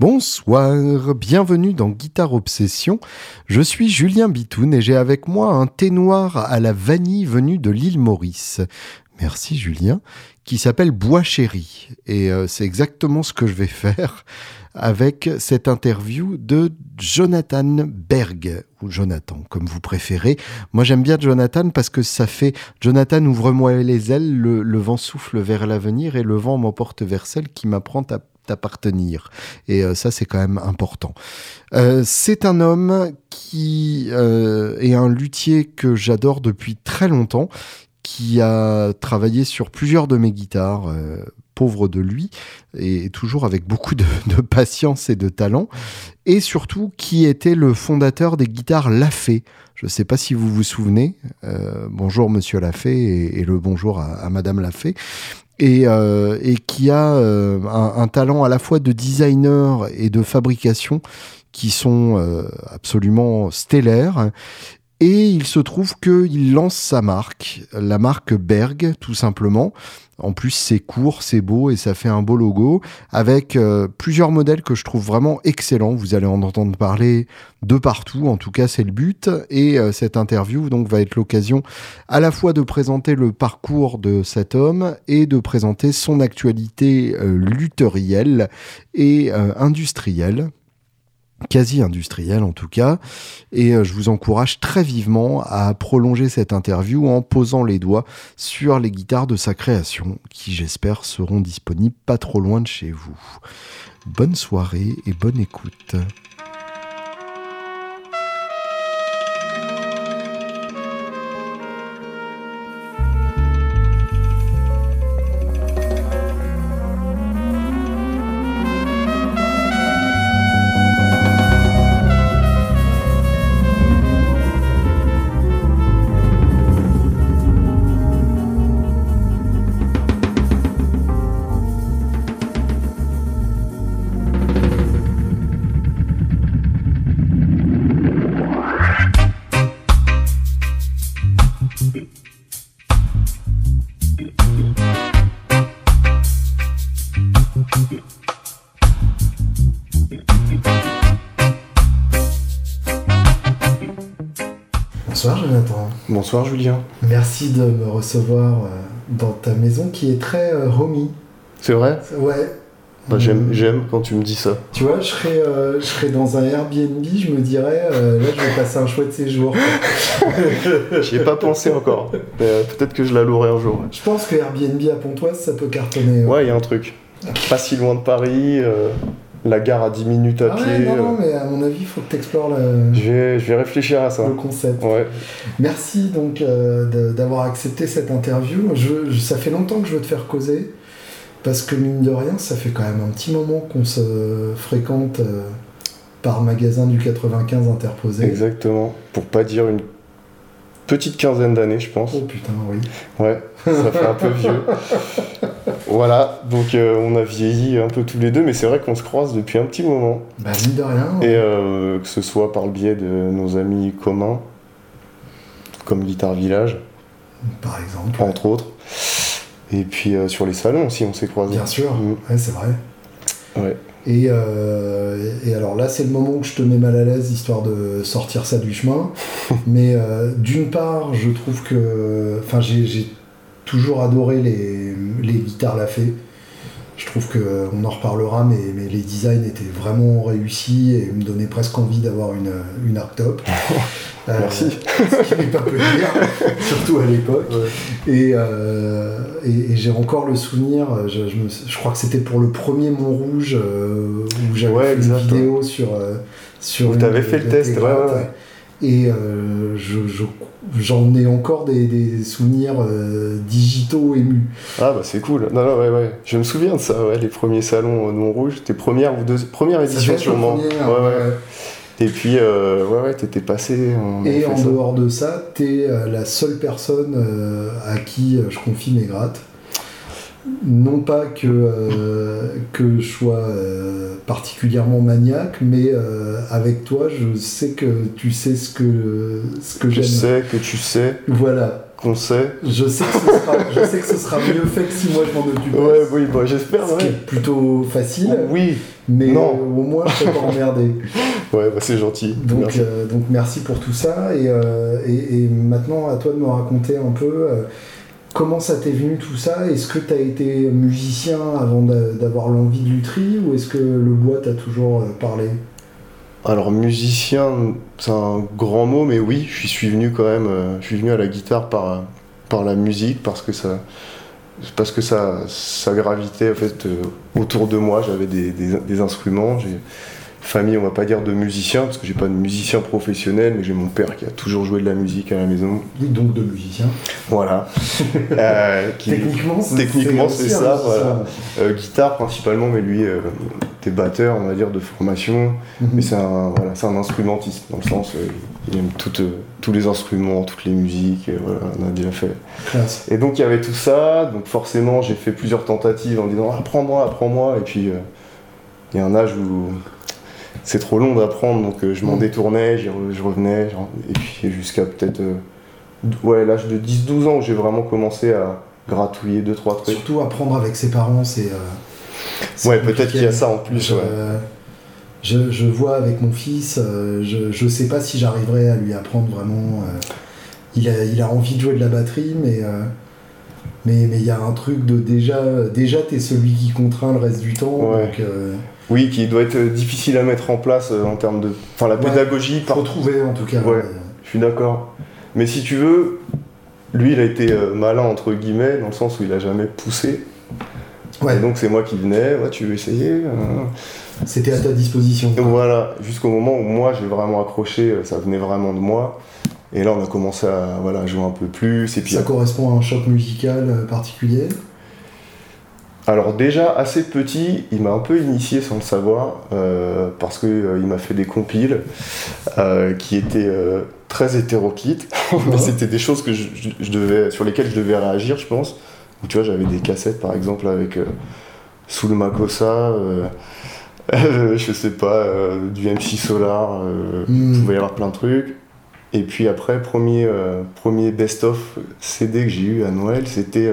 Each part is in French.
Bonsoir, bienvenue dans Guitare Obsession. Je suis Julien Bitoun et j'ai avec moi un thé noir à la vanille venu de l'île Maurice. Merci Julien, qui s'appelle Bois Chéri. Et euh, c'est exactement ce que je vais faire avec cette interview de Jonathan Berg, ou Jonathan, comme vous préférez. Moi j'aime bien Jonathan parce que ça fait Jonathan ouvre-moi les ailes, le, vent souffle vers l'avenir et le vent m'emporte vers celle qui m'apprend à appartenir. Et euh, ça, c'est quand même important. Euh, c'est un homme qui euh, est un luthier que j'adore depuis très longtemps, qui a travaillé sur plusieurs de mes guitares, pauvre de lui, et toujours avec beaucoup de, patience et de talent, et surtout qui était le fondateur des guitares Lafay. Je ne sais pas si vous vous souvenez. bonjour Monsieur Lafay et, le bonjour à, à Madame Lafay et, euh, et qui a euh, un, talent à la fois de designer et de fabrication qui sont euh, absolument stellaires et il se trouve qu'il lance sa marque, la marque Berg, tout simplement. En plus, c'est court, c'est beau et ça fait un beau logo avec euh, plusieurs modèles que je trouve vraiment excellents. Vous allez en entendre parler de partout. En tout cas, c'est le but. Et euh, cette interview donc va être l'occasion à la fois de présenter le parcours de cet homme et de présenter son actualité euh, lutherielle et industrielle quasi industriel en tout cas. Et euh, je vous encourage très vivement à prolonger cette interview en posant les doigts sur les guitares de sa création, qui j'espère seront disponibles pas trop loin de chez vous. Bonne soirée et bonne écoute. Bonsoir Julien. Merci de me recevoir euh, dans ta maison qui est très euh, homey. C'est vrai? Ouais. Bah, j'aime, quand tu me dis ça. Tu vois, je serais, euh, je serais dans un Airbnb, je me dirais, là je vais passer un chouette séjour. J'y ai pas pensé encore. peut-être que je la louerai un jour. Je pense que Airbnb à Pontoise, ça peut cartonner. Ouais, il y a un truc. Pas si loin de Paris la gare à 10 minutes à ah pied. non, non, mais à mon avis, il faut que tu explores le... Je vais, je vais réfléchir à ça. Le concept. Ouais. Merci donc euh, d'avoir accepté cette interview. Je, ça fait longtemps que je veux te faire causer, parce que mine de rien, ça fait quand même un petit moment qu'on se fréquente euh, par magasin du 95 interposé. Exactement, pour pas dire une petite quinzaine d'années, je pense. Oh putain, oui. Ouais, ça fait un peu vieux. Voilà, donc euh, on a vieilli un peu tous les deux, mais c'est vrai qu'on se croise depuis un petit moment. Bah, mine de rien. Et euh, que ce soit par le biais de nos amis communs, comme Guitare Village. Par exemple. Entre autres. Et puis euh, sur les salons aussi, on s'est croisés. Bien sûr, mm. ouais, c'est vrai. Ouais. Et, et, alors là, c'est le moment où je te mets mal à l'aise, histoire de sortir ça du chemin. Mais d'une part, je trouve que. Enfin, j'ai toujours adoré les, les guitares Lafay. Je trouve qu'on en reparlera, mais, mais, les designs étaient vraiment réussis et me donnaient presque envie d'avoir une, une arctop. Euh, Merci. ce qui n'est pas peu dire, surtout à l'époque. Euh, et, et, j'ai encore le souvenir, je, je, crois que c'était pour le premier Montrouge euh, où j'avais fait une vidéo sur. sur Vous t'avez fait le test, ouais, Et je, je j'en ai encore des, souvenirs euh, digitaux émus. Ah bah c'est cool. Non, non, ouais, ouais. Je me souviens de ça, ouais, les premiers salons de Montrouge, tes premières ou deux, première édition sûrement. ouais, ouais. Et puis, euh, ouais, ouais, t'étais passé. Et en dehors de ça, t'es euh, la seule personne à qui je confie mes grattes non pas que, euh, que je sois euh, particulièrement maniaque, mais euh, avec toi, je sais que tu sais ce que, ce que j'aime. Je sais que tu sais. Voilà. qu'on sait. Je sais, que ce sera, je sais que ce sera mieux fait que si moi je m'en occupe. Ouais, oui, bah, j'espère. C'est plutôt facile. Oui. Mais non. au moins, je ne pas emmerder. ouais, bah, c'est gentil. Donc merci. donc merci pour tout ça. Et, et, et, maintenant, à toi de me raconter un peu Comment ça t'est venu tout ça? Est-ce que tu as été musicien avant d'avoir l'envie de lutherie ou est-ce que le bois t'a toujours euh, parlé? Alors musicien, c'est un grand mot, mais oui, je suis venu quand même, euh, je suis à la guitare par, par la musique parce que ça, parce que ça, ça gravitait en fait euh, autour de moi. J'avais des instruments, famille, on va pas dire de musicien, parce que j'ai pas de musicien professionnel, mais j'ai mon père qui a toujours joué de la musique à la maison. Oui, donc de musicien. Voilà. euh, techniquement, c'est ça, voilà. Euh, guitare principalement, mais lui, euh, était batteur, on va dire, de formation. Mhm. Mais c'est un, voilà, un instrumentiste, dans le sens, euh, il aime toutes, tous les instruments, toutes les musiques, voilà, on a déjà fait. Et donc il y avait tout ça, donc forcément j'ai fait plusieurs tentatives en disant apprends-moi, apprends-moi, et puis il y a un âge où c'est trop long d'apprendre, donc euh, je m'en mm. détournais, je revenais, et puis jusqu'à peut-être euh, ouais, l'âge de 10-12 ans où j'ai vraiment commencé à gratouiller 2-3 trucs. Surtout apprendre avec ses parents, c'est. Euh, ouais, peut-être qu'il y a ça en plus. Je, je, vois avec mon fils, je, je sais pas si j'arriverai à lui apprendre vraiment. il, a, il a envie de jouer de la batterie, mais. mais il y a un truc de déjà, déjà t'es celui qui contraint le reste du temps. Donc, oui, qui doit être difficile à mettre en place euh, en termes de. Enfin, la pédagogie. Pour trouver en tout cas. Ouais, je suis d'accord. Mais si tu veux, lui, il a été euh, malin, entre guillemets, dans le sens où il a jamais poussé. Ouais. Et donc, c'est moi qui venais, ouais, tu veux essayer hein. C'était à ta disposition. Voilà, jusqu'au moment où moi, j'ai vraiment accroché, euh, ça venait vraiment de moi. Et là, on a commencé à voilà, jouer un peu plus. Et puis, ça correspond à un choc musical particulier alors déjà assez petit, il m'a un peu initié sans le savoir euh, parce que euh, il m'a fait des compiles euh, qui étaient très hétéroclites, mais c'était des choses que je, devais, sur lesquelles je devais réagir, je pense. tu vois, j'avais des cassettes par exemple avec sous le Makossa, je sais pas, du MC Solar, il hmm. pouvait y avoir plein de trucs. Et puis après, premier, premier best-of CD que j'ai eu à Noël, c'était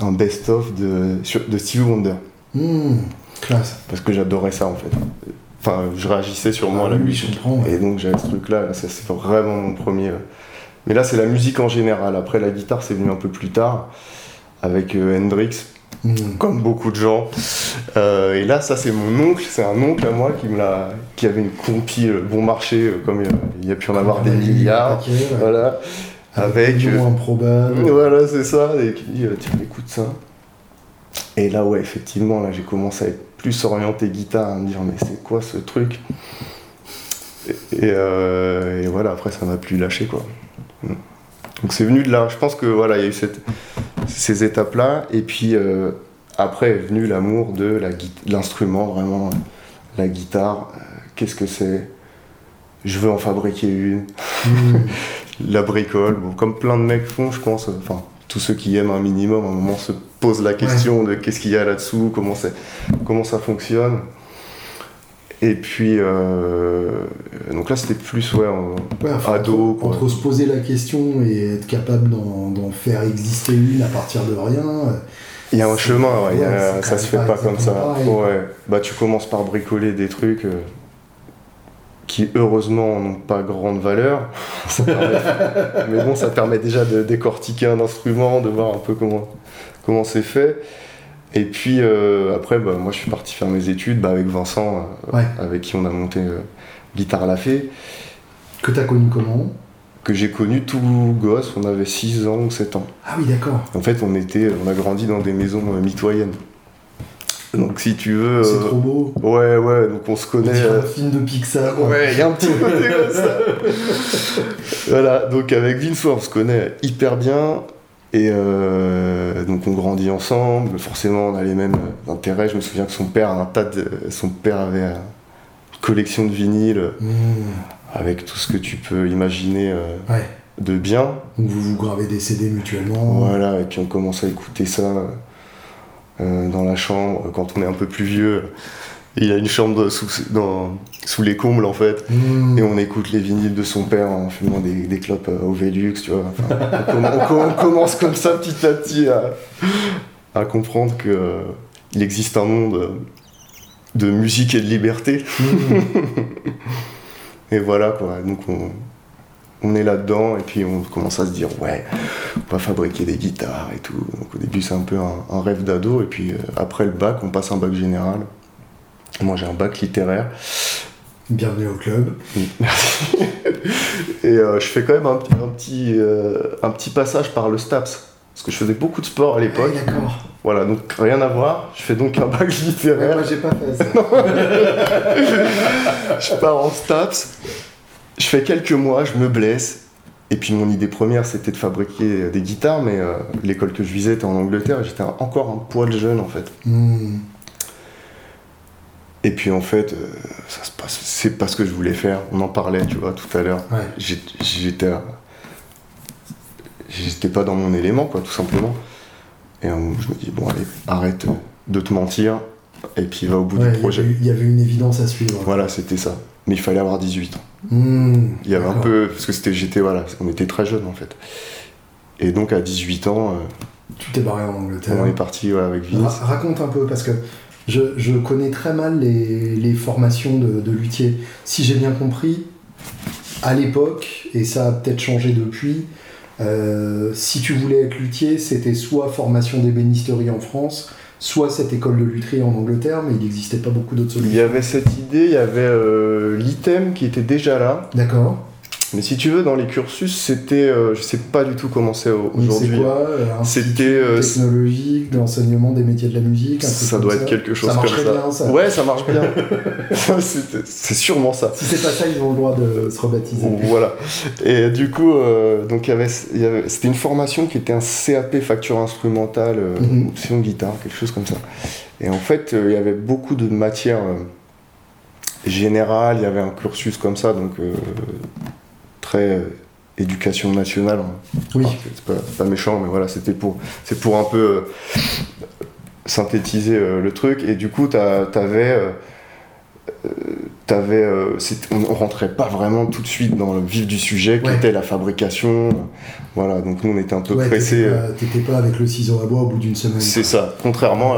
un best-of de, de Stevie Wonder. Hmm, classe. Parce que j'adorais ça en fait. Enfin, je réagissais sur moi à la ah musique. Et donc j'avais ce truc-là, ça c'est vraiment mon premier. Euh. Mais là, c'est la musique en général. Après, la guitare, c'est venu un peu plus tard, avec euh, Hendrix, hmm. comme beaucoup de gens. Euh, et là, ça, c'est mon oncle, c'est un oncle à moi qui, me l'a, qui avait une compile bon marché, comme il y a pu en avoir des milliards. Voilà avec. Euh, improbable. Voilà, c'est ça. Et qui dit, euh, tiens, écoute ça. Et là, ouais, effectivement, là, j'ai commencé à être plus orienté guitare, à me dire, mais c'est quoi ce truc? Et, euh, et, voilà, après, ça m'a plus lâché, quoi. Mm. Donc c'est venu de là. Je pense que voilà, il y a eu cette, ces étapes-là. Et puis après est venu l'amour de l'instrument, vraiment, la guitare. Qu'est-ce que c'est? Je veux en fabriquer une. Mm. la bricole, comme plein de mecs font, je pense. Enfin, tous ceux qui aiment un minimum, à un moment se posent la question de qu'est-ce qu'il y a là-dessous, comment, comment ça fonctionne. Et puis, euh, donc là, c'était plus ouais, ado. Entre, se poser la question et être capable d'en faire exister une à partir de rien. Il y a un chemin, ça se fait pas comme ça. Ouais. Bah, tu commences par bricoler des trucs. Euh, qui heureusement n'ont pas grande valeur. mais bon, ça permet déjà de décortiquer un instrument, de voir un peu comment comment c'est fait. Et puis euh, après, bah, moi je suis parti faire mes études bah, avec Vincent, euh, avec qui on a monté euh, Guitare la Fée. Que tu as connu comment que j'ai connu tout gosse, on avait 6 ans ou 7 ans. Ah oui, d'accord. En fait, on, était, on a grandi dans des maisons mitoyennes. Donc si tu veux. C'est trop beau. Ouais, ouais, donc on se connaît. Un euh, film de Pixar. Ouais, il y a un petit peu comme ça. voilà, donc avec Vince, on se connaît hyper bien. Et euh, donc on grandit ensemble, forcément on a les mêmes intérêts. Je me souviens que son père a un tas de, son père avait une collection de vinyles mmh. avec tout ce que tu peux imaginer euh, de bien. Donc vous vous gravez des CD mutuellement. Voilà, et puis on commence à écouter ça. Euh, dans la chambre quand on est un peu plus vieux. Il a une chambre sous, dans, sous les combles en fait. Mmh. Et on écoute les vinyles de son père en fumant des, des clopes euh, au Velux, tu vois. Enfin, on, comm- on com- on commence comme ça petit à petit à, à comprendre que euh, il existe un monde euh, de musique et de liberté. Mmh. Et voilà quoi. Donc on, on est là-dedans et puis on commence à se dire ouais, on va fabriquer des guitares et tout. Donc au début c'est un peu un, un rêve d'ado et puis euh, après le bac on passe un bac général. Moi j'ai un bac littéraire. Bienvenue au club. Merci. Et euh, je fais quand même un, petit- un petit, euh, un petit passage par le STAPS. Parce que je faisais beaucoup de sport à l'époque. Ah, d'accord. Voilà, donc rien à voir. Je fais donc un bac Ouais, littéraire. moi j'ai pas fait ça. Je pars en STAPS. Je fais quelques mois, je me blesse. Et puis mon idée première, c'était de fabriquer des guitares. Mais euh, l'école que je visais était en Angleterre. et J'étais encore un poil jeune en fait. Mmh. Et puis en fait, euh, ça se passe. C'est pas ce que je voulais faire. On en parlait, tu vois, tout à l'heure. Ouais. J'étais. J'étais pas dans mon élément, quoi, tout simplement. Et je me dis, bon, allez, arrête de te mentir, et puis va au bout Ouais, du projet. il y avait une évidence à suivre. Voilà, c'était ça. Mais il fallait avoir 18 ans. Mmh. Il y avait un peu. Parce que c'était, j'étais, voilà, on était très jeunes en fait. Et donc à 18 ans, euh, Tu t'es barré en Angleterre. on est parti ouais, avec Vince. Ra- raconte un peu, parce que je, je connais très mal les, les formations de, de luthier. Si j'ai bien compris, à l'époque, et ça a peut-être changé depuis, euh, si tu voulais être luthier, c'était soit formation d'ébénisterie en France, soit cette école de lutherie en Angleterre, mais il n'existait pas beaucoup d'autres Il y solutions. avait cette idée, il y avait euh, l'item qui était déjà là. D'accord. Mais si tu veux, dans les cursus, c'était. euh, je sais pas du tout comment c'est aujourd'hui. quoi euh, un C'était, euh, technologique d'enseignement des métiers de la musique un truc Ça doit être quelque chose ça comme ça. bien, ça. Ouais, ça marche bien. C'est sûrement ça. Si c'est pas ça, ils ont le droit de se rebaptiser. Voilà. Et du coup, euh, donc y avait, y avait- c'était une formation qui était un CAP facture instrumentale, euh, Mhm. option guitare, quelque chose comme ça. Et en fait, euh, il y avait beaucoup de matières euh, générales, il y avait un cursus comme ça, donc euh, très euh, éducation nationale. hein. Oui. Enfin, c'est pas, méchant, mais voilà, c'était pour, c'est pour un peu euh, synthétiser euh, le truc. Et du coup, t'avais, t'avais, euh, on rentrait pas vraiment tout de suite dans le vif du sujet, qui Ouais. était la fabrication. Voilà, donc nous, on était un peu Ouais, pressés. t'étais pas- pas avec le ciseau à bois au bout d'une semaine. c'est ça, contrairement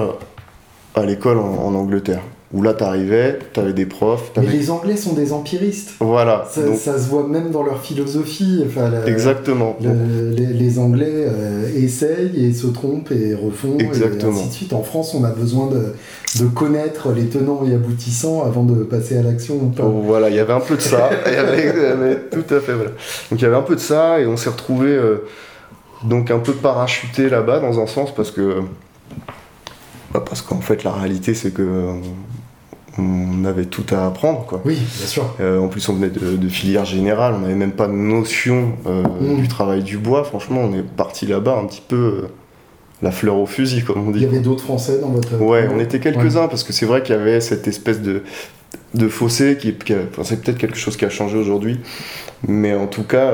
à, à l'école en, en Angleterre, où là, t'arrivais, t'avais des profs, Mais les Anglais sont des empiristes. Voilà, Ça, donc, ça se voit même dans leur philosophie. Enfin, la- exactement. Les, les Anglais euh, essayent et se trompent et refont Exactement. et ainsi de suite. En France, on a besoin de, de connaître les tenants et aboutissants avant de passer à l'action ou pas. Oh, voilà, il y avait un peu de ça. Y avait, tout à fait, voilà. Donc il y avait un peu de ça et on s'est retrouvé donc un peu parachuté là-bas dans un sens parce que bah, parce qu'en fait la réalité c'est que euh, on avait tout à apprendre quoi. Oui, bien sûr. Euh, en plus on venait de, de filière générale, on n'avait même pas de notion euh, Mm. du travail du bois. Franchement, on est parti là-bas un petit peu euh, la fleur au fusil comme on Il dit. y avait d'autres Français dans votre. Ouais, on était quelques-uns parce que c'est vrai qu'il y avait cette espèce de, de fossé qui, enfin, c'est peut-être quelque chose qui a changé aujourd'hui, mais en tout cas,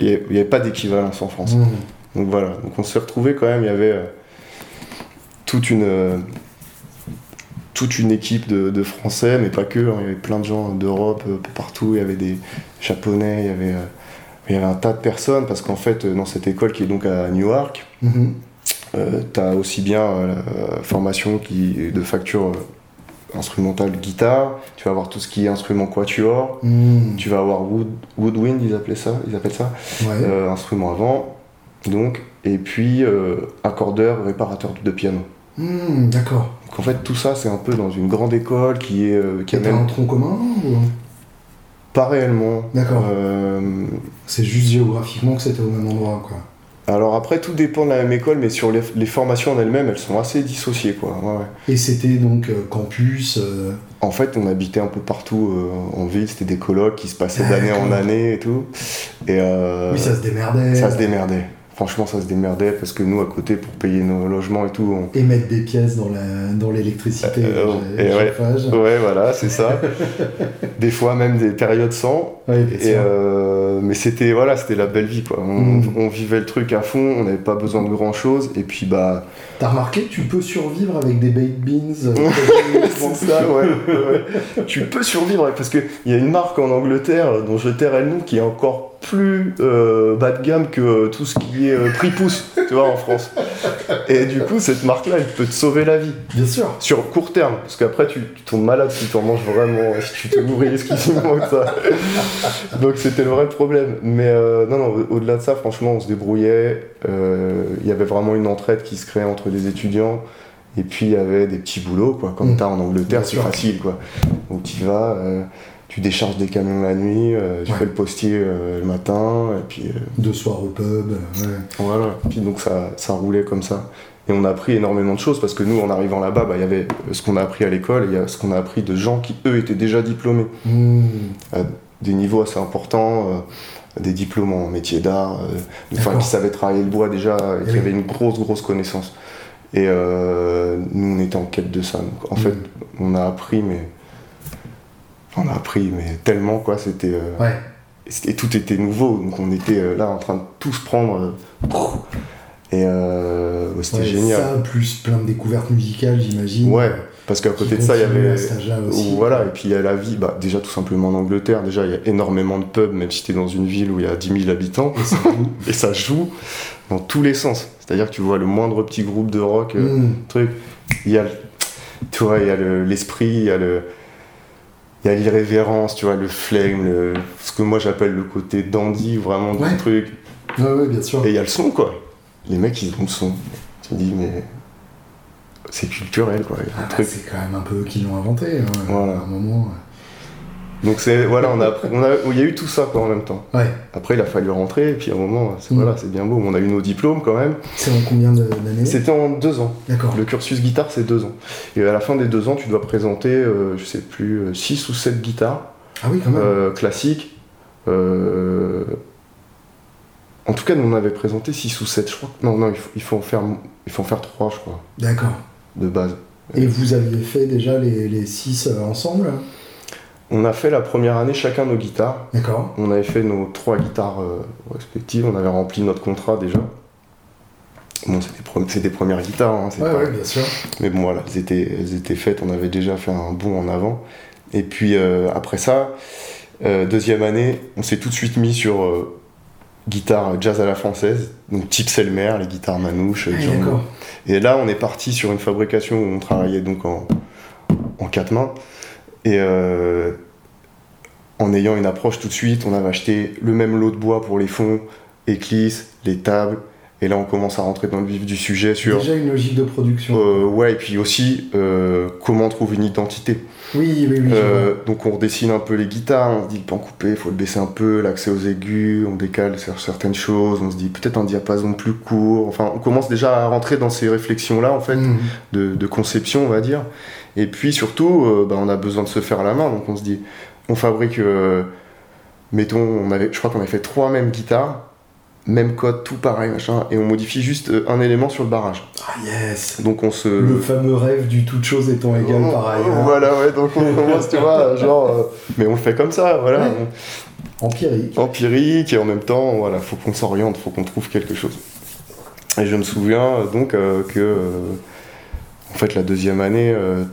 il n'y avait, il pas d'équivalence en France. Mmh. Donc voilà, donc on s'est retrouvé quand même, il y avait toute une toute une équipe de, de Français, mais pas que, hein, il y avait plein de gens d'Europe, euh, partout, il y avait des Japonais, il y avait, euh, il y avait un tas de personnes, parce qu'en fait, euh, dans cette école qui est donc à Newark, Mhm. euh, t'as aussi bien la formation qui, de facture instrumentale guitare, tu vas avoir tout ce qui est instrument quatuor, Mmh. tu vas avoir wood, woodwind, ils appelaient ça, ils appellent ça, Ouais. euh, instrument avant, donc, et puis euh, accordeur, réparateur de piano. Mmh, D'accord. Donc en fait tout ça c'est un peu dans une grande école qui est euh, qui a Qui un même tronc commun ou... pas réellement. D'accord. Euh, C'est juste géographiquement que c'était au même endroit, quoi. alors après tout dépend de la même école, mais sur les, les formations en elles-mêmes elles sont assez dissociées quoi. Ouais, ouais. Et c'était donc euh, campus. euh, En fait, on habitait un peu partout euh, en ville, c'était des colloques qui se passaient d'année en année et tout. Et Oui, ça se démerdait. ça se démerdait. Franchement, ça se démerdait parce que nous, à côté, pour payer nos logements et tout, on... Et mettre des pièces dans la- dans l'électricité, Euh, le et ouais. chauffage. Ouais, voilà, c'est ça. des fois, même des périodes sans. Ouais, Et, euh, mais c'était voilà, c'était la belle vie quoi. On, Mm. on vivait le truc à fond, on n'avait pas besoin de grand chose. Et puis bah T'as remarqué, tu peux survivre avec des baked beans. euh, c'est ça, ouais, ouais. Tu peux survivre parce que il y a une marque en Angleterre euh, dont je tairai le nom qui est encore plus euh, bas de gamme que euh, tout ce qui est euh, prix pouce, tu vois, en France. Et du coup, cette marque-là, elle peut te sauver la vie Bien sûr. sur court terme, parce qu'après tu, tu tombes malade si tu en manges vraiment, si tu te nourris exclusivement de ça. Donc c'était le vrai problème. Mais euh, non, non, au- au-delà de ça, franchement, on se débrouillait. Euh, Il y avait vraiment une entraide qui se créait entre les étudiants. Et puis il y avait des petits boulots, quoi. Comme Mm. t'as en Angleterre, c'est facile, quoi. Donc tu vas, tu décharges des camions la nuit, euh, tu Ouais. fais le postier euh, le matin, et puis euh, Deux soirs au pub. euh, ouais. voilà, puis donc ça, ça roulait comme ça. Et on a appris énormément de choses parce que nous, en arrivant là-bas, bah, il y avait ce qu'on a appris à l'école et il y a ce qu'on a appris de gens qui, eux, étaient déjà diplômés. Mmh. Des niveaux assez importants, des diplômes en métier d'art, enfin, qui savaient travailler le bois déjà et Eh qui oui. avaient une grosse, grosse connaissance. Et nous, on était en quête de ça. Donc, en Mhm. fait, on a appris, mais. On a appris, mais tellement, quoi. C'était. euh, Ouais. et tout était nouveau, donc on était euh, là en train de tous prendre. euh, et c'était Ouais, génial. Ça, plus plein de découvertes musicales, j'imagine. Ouais, parce qu'à côté de ça, il y avait. aussi. Voilà, et puis il y a la vie, bah, déjà tout simplement en Angleterre, déjà il y a énormément de pubs, même si t'es dans une ville où il y a 10 000 habitants, Et ça joue. et ça joue dans tous les sens. C'est-à-dire que tu vois le moindre petit groupe de rock, euh, Mmh. truc, il y a, tu vois, il y a le- l'esprit, il y a le. Il y a l'irrévérence, tu vois, le flame, le, ce que moi j'appelle le côté dandy, vraiment Ouais. du truc. Ouais, ouais, bien sûr. Et il y a le son, quoi. Les mecs, ils ont le son. Tu te dis, mais. C'est culturel, quoi. Ah, bah, c'est quand même un peu eux qui l'ont inventé. hein, Voilà. À un moment. Donc, c'est. Voilà, on a, appris- on a, il y a eu tout ça, quoi, en même temps. Ouais. Après, il a fallu rentrer, et puis à un moment, c'est Mm. voilà, c'est bien beau. On a eu nos diplômes, quand même. C'est en combien d'années C'était en deux ans. D'accord. Le cursus guitare, c'est deux ans. Et à la fin des deux ans, tu dois présenter, euh, je sais plus, 6 ou 7 guitares Ah oui, quand même. euh, classiques. Euh, En tout cas, nous, on avait présenté 6 ou 7, je crois. Non, non, il faut, il faut, en, faire, il faut en faire 3, je crois, D'accord. de base. Et vous aviez fait déjà les, les six euh, ensemble hein? On a fait la première année chacun nos guitares. D'accord. On avait fait nos trois guitares euh, respectives. On avait rempli notre contrat déjà. Bon, c'est des, premières guitares, hein, c'est Ouais, pas- ouais, bien sûr. mais bon voilà, elles étaient, elles étaient faites. On avait déjà fait un bond en avant. Et puis euh, après ça, euh, deuxième année, on s'est tout de suite mis sur guitare jazz à la française, donc type Selmer, les guitares manouches. Ah. Et là, on est parti sur une fabrication où on travaillait donc en, en quatre mains. Et euh, en ayant une approche tout de suite, on avait acheté le même lot de bois pour les fonds, éclisses, les tables. Et là, on commence à rentrer dans le vif du sujet sur. Déjà une logique de production. euh, ouais, et puis aussi euh, comment trouver une identité. Oui, oui, oui. Euh, donc on redessine un peu les guitares, on se dit le pan coupé, il faut le baisser un peu, l'accès aux aigus, on décale sur certaines choses, on se dit peut-être un diapason plus court. Enfin, on commence déjà à rentrer dans ces réflexions-là en fait Mhm. de, de conception, on va dire. Et puis surtout, euh, bah, on a besoin de se faire à la main, donc on se dit, on fabrique, mettons, on avait, je crois qu'on avait fait trois mêmes guitares, même code, tout pareil, machin, et on modifie juste euh, un élément sur le barrage. Ah, yes. Donc on se... Le fameux rêve du toute chose étant égal Oh, par ailleurs. Voilà, ouais, donc on commence, tu vois, genre, euh, mais on le fait comme ça, voilà, Ouais. Empirique. empirique, et en même temps, voilà, faut qu'on s'oriente, faut qu'on trouve quelque chose. Et je me souviens euh, donc euh, que, euh, en fait, la deuxième année, euh,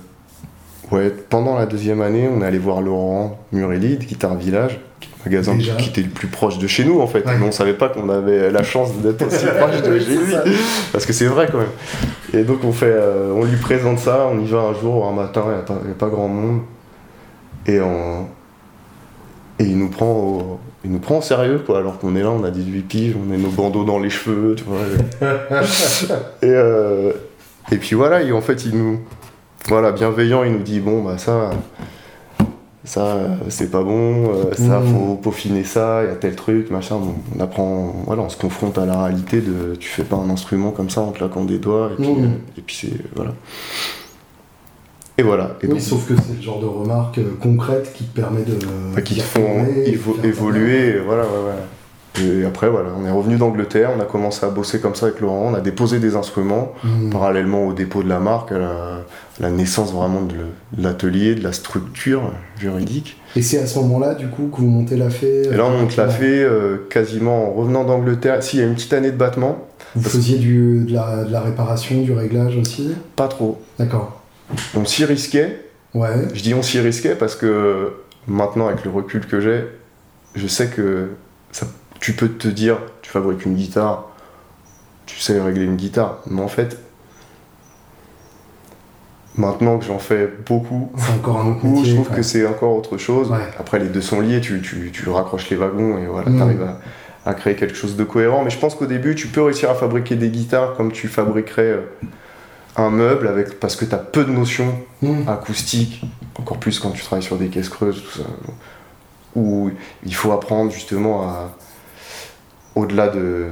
ouais, pendant la deuxième année, on est allé voir Laurent Murelli de Guitare Village, qui est le magasin Déjà. qui était le plus proche de chez nous, en fait. Ouais. Mais on savait pas qu'on avait la chance d'être aussi proche de chez lui. Parce que c'est vrai quand même. Et donc on fait, euh, on lui présente ça, on y va un jour, un matin, il n'y a, a pas grand monde. Et, on... et il, nous prend au... il nous prend au sérieux, quoi, alors qu'on est là, on a 18 piges, on a nos bandeaux dans les cheveux, tu vois. et, euh, et puis voilà, et en fait, il nous. Voilà, bienveillant, il nous dit bon, bah ça. Ça, euh, c'est pas bon, euh, ça, Mhm. faut peaufiner ça, il y a tel truc, machin. Bon, on apprend, voilà, on se confronte à la réalité de tu fais pas un instrument comme ça en claquant des doigts, et puis, Mhm. euh, et puis c'est. Voilà. Et voilà. Et Oui, donc, sauf que c'est le genre de remarque concrète qui te permet de. enfin, qui te font évo- évoluer, voilà, ouais, ouais. Et après, voilà, on est revenu d'Angleterre, on a commencé à bosser comme ça avec Laurent, on a déposé des instruments, Mhm. parallèlement au dépôt de la marque, à la, à la naissance vraiment de l'atelier, de la structure juridique. Et c'est à ce moment-là, du coup, que vous montez la fée Et là, on monte la euh, fée euh, quasiment en revenant d'Angleterre. S'il y a une petite année de battement, Vous faisiez du, de, la, de la réparation, du réglage aussi pas trop. D'accord. On s'y risquait, Ouais. Je dis on s'y risquait parce que maintenant, avec le recul que j'ai, je sais que ça, tu peux te dire, tu fabriques une guitare, tu sais régler une guitare. Mais en fait, maintenant que j'en fais beaucoup, un je trouve que c'est encore autre chose. Ouais. Après, les deux sont liés, tu, tu, tu raccroches les wagons et voilà, Mm. tu arrives à, à créer quelque chose de cohérent. Mais je pense qu'au début, tu peux réussir à fabriquer des guitares comme tu fabriquerais euh, un meuble avec, parce que tu as peu de notions Mhm. acoustique, encore plus quand tu travailles sur des caisses creuses, tout ça, où il faut apprendre justement à, au-delà de,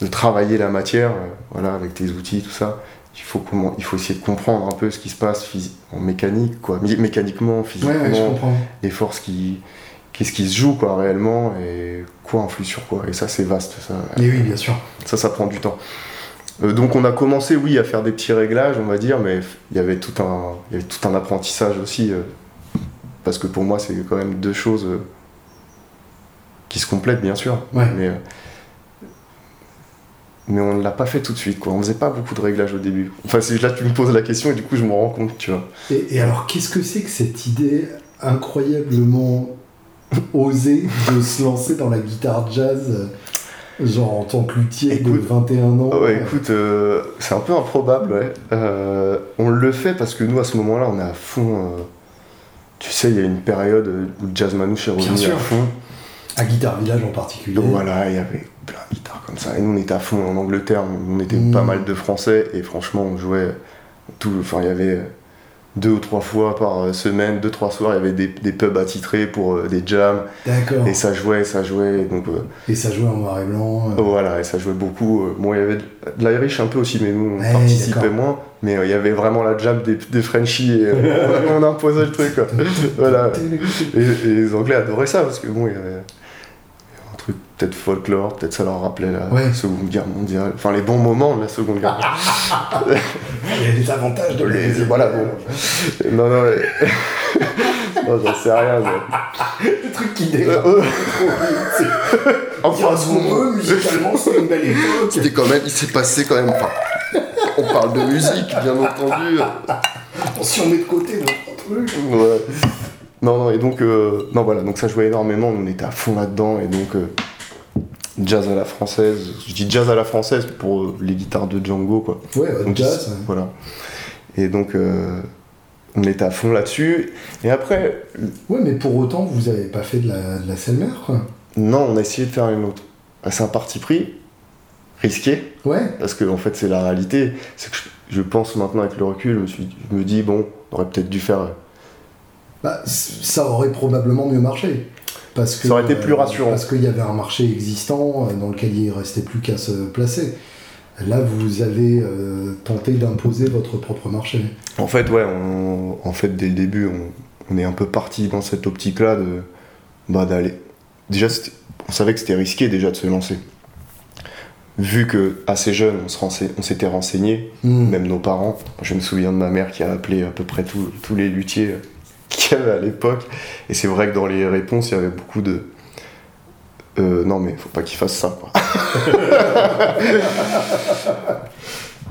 de travailler la matière, euh, voilà, avec tes outils, tout ça, il faut, comment, il faut essayer de comprendre un peu ce qui se passe en mécanique, quoi, mé- mécaniquement, physiquement, ouais, les forces qui. Qu'est-ce qui se joue quoi réellement et quoi influe sur quoi et ça c'est vaste ça Mais oui, bien sûr. ça, ça prend du temps. Euh, donc on a commencé, oui, à faire des petits réglages, on va dire, mais il y avait tout un, il y avait tout un apprentissage aussi, euh, parce que pour moi, c'est quand même deux choses qui se complètent, bien sûr, Ouais. mais, mais on ne l'a pas fait tout de suite, quoi. On faisait pas beaucoup de réglages au début. Enfin, là tu me poses la question et du coup, je me rends compte, tu vois. Et, et alors, qu'est-ce que c'est que cette idée incroyablement osée de se lancer dans la guitare jazz, genre en tant que luthier de Écoute, 21 ans? Ah ouais, écoute, euh, c'est un peu improbable, ouais. Euh, on le fait parce que nous, à ce moment-là, on est à fond. euh, tu sais, il y a une période où le jazz manouche est revenu à fond. à Guitar Village en particulier. Donc voilà, il y avait plein de guitares comme ça. Et nous, on était à fond en Angleterre. On était Mm. pas mal de Français. Et franchement, on jouait tout. Enfin, il y avait deux ou trois fois par semaine, deux, trois soirs, il y avait des, des pubs attitrés pour euh, des jams. D'accord. Et ça jouait, ça jouait. Donc euh, Et ça jouait en noir et blanc. euh, voilà, et ça jouait beaucoup. Bon, il y avait de l'Irish un peu aussi, mais nous, on participait moins. Mais il y avait vraiment la jam des, des Frenchies et on imposait le truc. Quoi. voilà. Et, et les Anglais adoraient ça parce que bon, il y avait peut-être folklore, peut-être ça leur rappelait la Ouais. Seconde Guerre mondiale, enfin les bons moments de la Seconde Guerre mondiale. Il y a des avantages de Les- voilà, bon. non, non, mais... non, j'en sais rien. mais- Le truc qui C'est- enfin, veut, musicalement, c'est une belle époque. c'était quand même, il s'est passé quand même. enfin, on parle de musique, bien entendu. Si on met de côté notre truc. Ouais. Non, non, et donc, euh, non, voilà, donc ça jouait énormément, on était à fond là-dedans, et donc, euh, jazz à la française, je dis jazz à la française pour euh, les guitares de Django, quoi. Ouais, Donc, jazz. Voilà. Et donc, euh, on était à fond là-dessus, et après, Ouais, mais pour autant, vous avez pas fait de la, de la Selmer, quoi. non, on a essayé de faire une autre. Ah, C'est un parti pris, risqué, Ouais. parce que, en fait, c'est la réalité, c'est que je, je pense maintenant avec le recul, je me, suis- je me dis, bon, on aurait peut-être dû faire euh, Bah, ça aurait probablement mieux marché. Parce que, Ça aurait été plus euh, rassurant. parce qu'il y avait un marché existant euh, dans lequel il ne restait plus qu'à se placer. Là, vous avez euh, tenté d'imposer votre propre marché. En fait, ouais, on- en fait, dès le début, on, on est un peu parti dans cette optique-là de bah, d'aller. Déjà, on savait que c'était risqué déjà de se lancer. Vu que assez jeune, on s'était renseigné, Hmm. même nos parents. Je me souviens de ma mère qui a appelé à peu près tous- tous les luthiers qu'il y avait à l'époque. Et c'est vrai que dans les réponses, il y avait beaucoup de. Euh, non, mais faut pas qu'il fasse ça, quoi.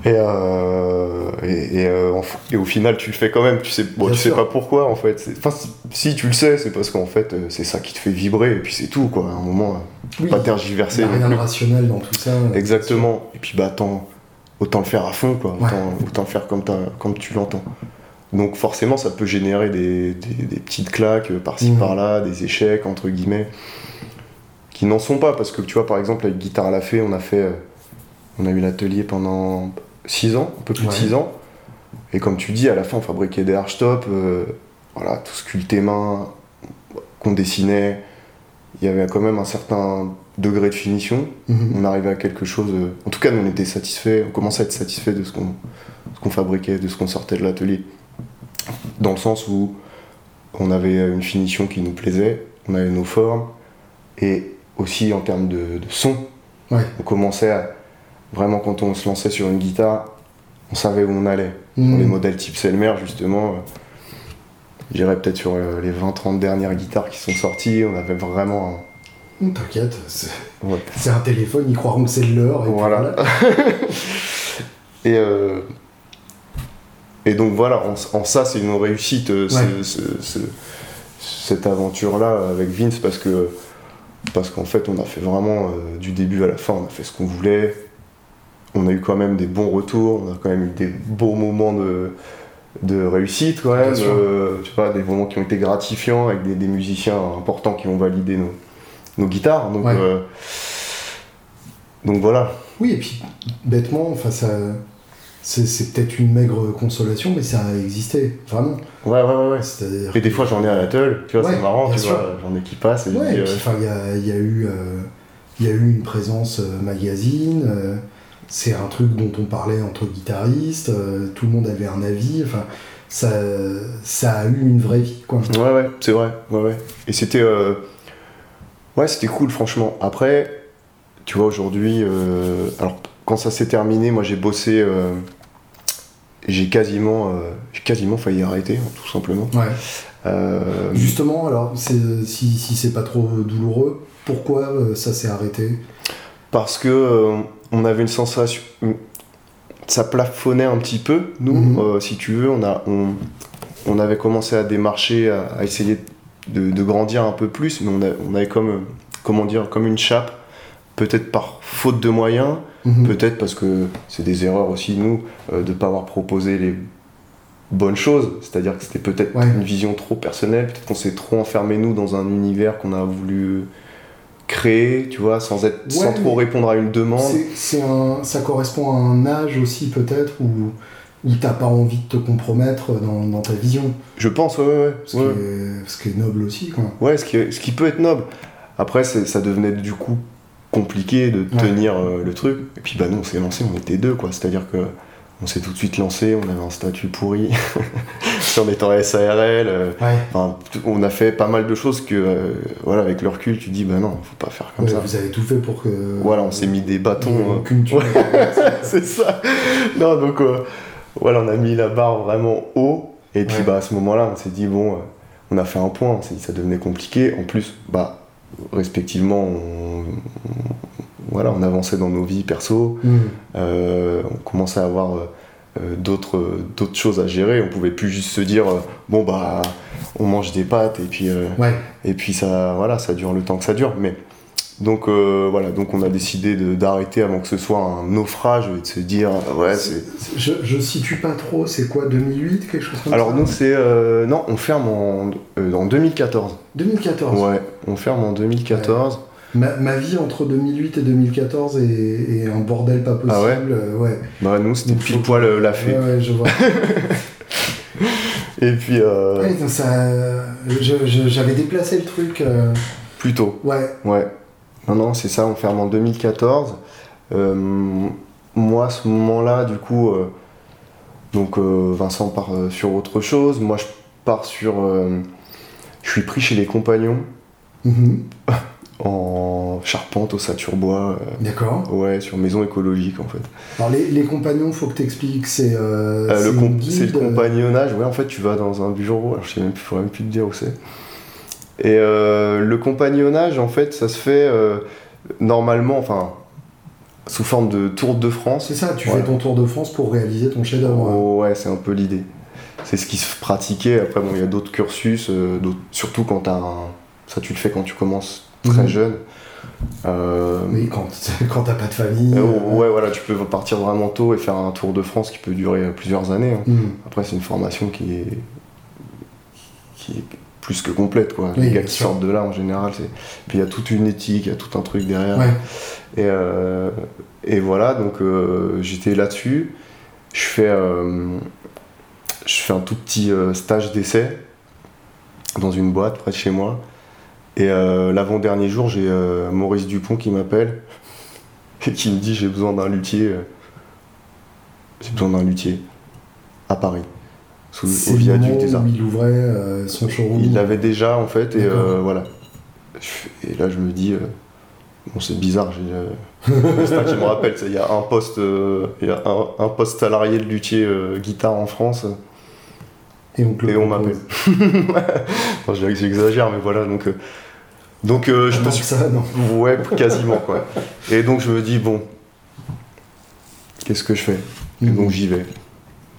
et, euh, et, et, euh, et au final, tu le fais quand même. Tu sais, bon, tu sais sûr. pas pourquoi, en fait. Enfin, si- tu le sais, c'est parce qu'en fait, c'est ça qui te fait vibrer. Et puis c'est tout, quoi. À un moment, Oui, pas il tergiverser n'y a rien de rationnel dans tout ça. Exactement. Et puis bah attends, autant le faire à fond, quoi. Ouais. Autant, le faire comme, comme tu l'entends. Donc forcément, ça peut générer des, des- des petites claques par-ci Mhm. par-là, des échecs entre guillemets, qui n'en sont pas parce que tu vois, par exemple, avec Guitare à la Fée, on a fait, euh, on a eu l'atelier pendant 6 ans, un peu plus de Ouais. 6 ans. Et comme tu dis, à la fin, on fabriquait des archtops, euh, voilà, tout sculpté main, qu'on dessinait. Il y avait quand même un certain degré de finition Mhm. on arrivait à quelque chose. euh, En tout cas, nous, on était satisfait, on commençait à être satisfait de ce qu'on ce qu'on fabriquait, de ce qu'on sortait de l'atelier. Dans le sens où on avait une finition qui nous plaisait, on avait nos formes, et aussi en termes de, de son. Ouais. On commençait à, vraiment quand on se lançait sur une guitare, on savait où on allait. Mhm. Les modèles type Selmer, justement, euh, j'irais peut-être sur euh, les 20-30 dernières guitares qui sont sorties, on avait vraiment Hum, T'inquiète, c'est un... ouais. un téléphone, ils croiront que c'est le leur. et puis Voilà. et, euh, et donc voilà, en, en ça, c'est une réussite, euh, ce- Ouais. ce- ce- cette aventure-là avec Vince, parce que parce qu'en fait, on a fait vraiment euh, du début à la fin, on a fait ce qu'on voulait. On a eu quand même des bons retours, on a quand même eu des beaux moments de, de réussite quand même. Euh, tu vois, des moments qui ont été gratifiants avec des, des musiciens importants qui ont validé nos, nos guitares. Donc, Ouais. euh, donc voilà. Oui, et puis bêtement, enfin, ça, c'est c'est peut-être une maigre consolation, mais ça a existé, vraiment. Ouais, ouais, ouais. ouais. C'est-à-dire Et des fois, j'en ai à la teule, tu vois, Ouais, c'est marrant, tu sûr. vois, j'en ai qui passent et Ouais, euh, enfin, il y a, y a eu, euh, y a eu une présence euh, magazine. euh, c'est un truc dont on parlait entre guitaristes. tout le monde avait un avis. Enfin, ça, ça a eu une vraie vie, quoi. Ouais, ouais, c'est vrai, ouais, ouais. Et c'était. Ouais, c'était cool, franchement. Après, tu vois, aujourd'hui. Alors, quand ça s'est terminé, moi, j'ai bossé. euh, J'ai quasiment, euh, quasiment failli arrêter, hein, tout simplement. Ouais. Euh, Justement, alors, si, si c'est pas trop douloureux, pourquoi euh, ça s'est arrêté? Parce que on avait une sensation. Ça plafonnait un petit peu, nous, Mhm. si tu veux. On, a, on, on avait commencé à démarcher, à, à essayer de, de grandir un peu plus, mais on, a- on avait comme, comment dire, comme une chape, peut-être par faute de moyens, Mhm. peut-être parce que c'est des erreurs aussi, nous, euh, de ne pas avoir proposé les bonnes choses. C'est-à-dire que c'était peut-être Ouais. une vision trop personnelle, peut-être qu'on s'est trop enfermé, nous, dans un univers qu'on a voulu créer, tu vois, sans, être, sans trop répondre à une demande. C'est- c'est un, ça correspond à un âge aussi peut-être où, où t'as pas envie de te compromettre dans, dans ta vision, Je pense, ouais, ouais, ce, ouais. Qui, est, ce qui est noble aussi. Quoi. Ouais, ce qui, ce qui peut être noble. Après, ça devenait du coup compliqué de Ouais. tenir euh, le truc. Et puis, bah, nous, on s'est lancé, on était deux, quoi. C'est-à-dire que on s'est tout de suite lancé, on avait un statut pourri, on était en SARL. euh, Ouais. on a fait pas mal de choses que, euh, voilà, avec le recul, tu dis, bah non, faut pas faire comme Ouais, ça. vous avez tout fait pour que. Voilà, on s'est mis des bâtons. c'est ça. Non, donc voilà, on a mis la barre vraiment haut. Et puis bah, à ce moment-là, on s'est dit, bon, on a fait un point, on s'est dit ça devenait compliqué. En plus, bah, respectivement, on, on- voilà, on avançait dans nos vies perso. Hmm. Euh, on commençait à avoir euh, d'autres d'autres choses à gérer. On pouvait plus juste se dire, euh, bon, bah, on mange des pâtes et puis, Ouais. et puis ça, voilà, ça dure le temps que ça dure. Mais donc euh, voilà, donc on a décidé d'arrêter avant que ce soit un naufrage et de se dire ouais c'est. Je, je situe pas trop, c'est quoi 2008 Quelque chose comme Alors ça nous c'est euh, non, on ferme en, euh, en 2014. 2014. Ouais, on ferme en 2014. Ma, ma vie entre 2008 et 2014 est, est un bordel pas possible. Ah ouais euh, ouais. Bah nous c'était pile faut- poil euh, la fée. Ouais, ouais, je vois. Et puis euh, Ouais, donc ça, j'avais déplacé le truc. euh, plutôt. ouais. Ouais. Non non c'est ça, on ferme en 2014. Euh, moi à ce moment-là du coup euh, donc euh, Vincent part sur autre chose. Moi je pars sur je suis pris chez les compagnons. Mhm. en charpente au Saturbois, D'accord. ouais, sur maison écologique en fait. Alors les, les compagnons, faut que t'expliques, c'est euh, le compagnonnage, ouais, en fait, tu vas dans un bureau, alors je sais même plus, faudrait même plus te dire où c'est. Et euh, le compagnonnage, en fait, ça se fait euh, normalement, enfin, sous forme de Tour de France. C'est ça, tu Ouais. fais ton tour de France pour réaliser ton chef-d'œuvre. Oh, ouais, c'est un peu l'idée. C'est ce qui se pratiquait. Après, bon, il y a d'autres cursus, euh, surtout quand t'as un. Ça, tu le fais quand tu commences très Mhm. jeune. Euh, Oui, quand, quand t'as pas de famille. Euh, euh, ouais, voilà, tu peux partir vraiment tôt et faire un tour de France qui peut durer plusieurs années. hein. hmm. Après, c'est une formation qui est, qui est plus que complète, quoi. Oui, Les gars qui sûr. sortent de là, en général, c'est. Puis il y a toute une éthique, il y a tout un truc derrière. Ouais. Et, euh, et voilà, donc euh, j'étais là-dessus. Je fais, euh, je fais un tout petit stage d'essai dans une boîte près de chez moi. Et l'avant-dernier jour, j'ai Maurice Dupont qui m'appelle et qui me dit j'ai besoin d'un luthier. j'ai besoin d'un luthier à Paris, sous, au viaduc des Arts. où il ouvrait euh, son showroom. Il l'avait déjà en fait et euh, voilà. Et là je me dis, euh, Bon, c'est bizarre, j'ai. c'est ça qui me rappelle, il y a un poste, il y a un, un poste salarié de luthier guitare en France, Et on, et on m'appelle. Enfin, je dirais que j'exagère, mais voilà, donc. donc je Ah me non, suis. ça, non. Ouais, quasiment, quoi. Et donc je me dis, bon, qu'est-ce que je fais? Et donc j'y vais.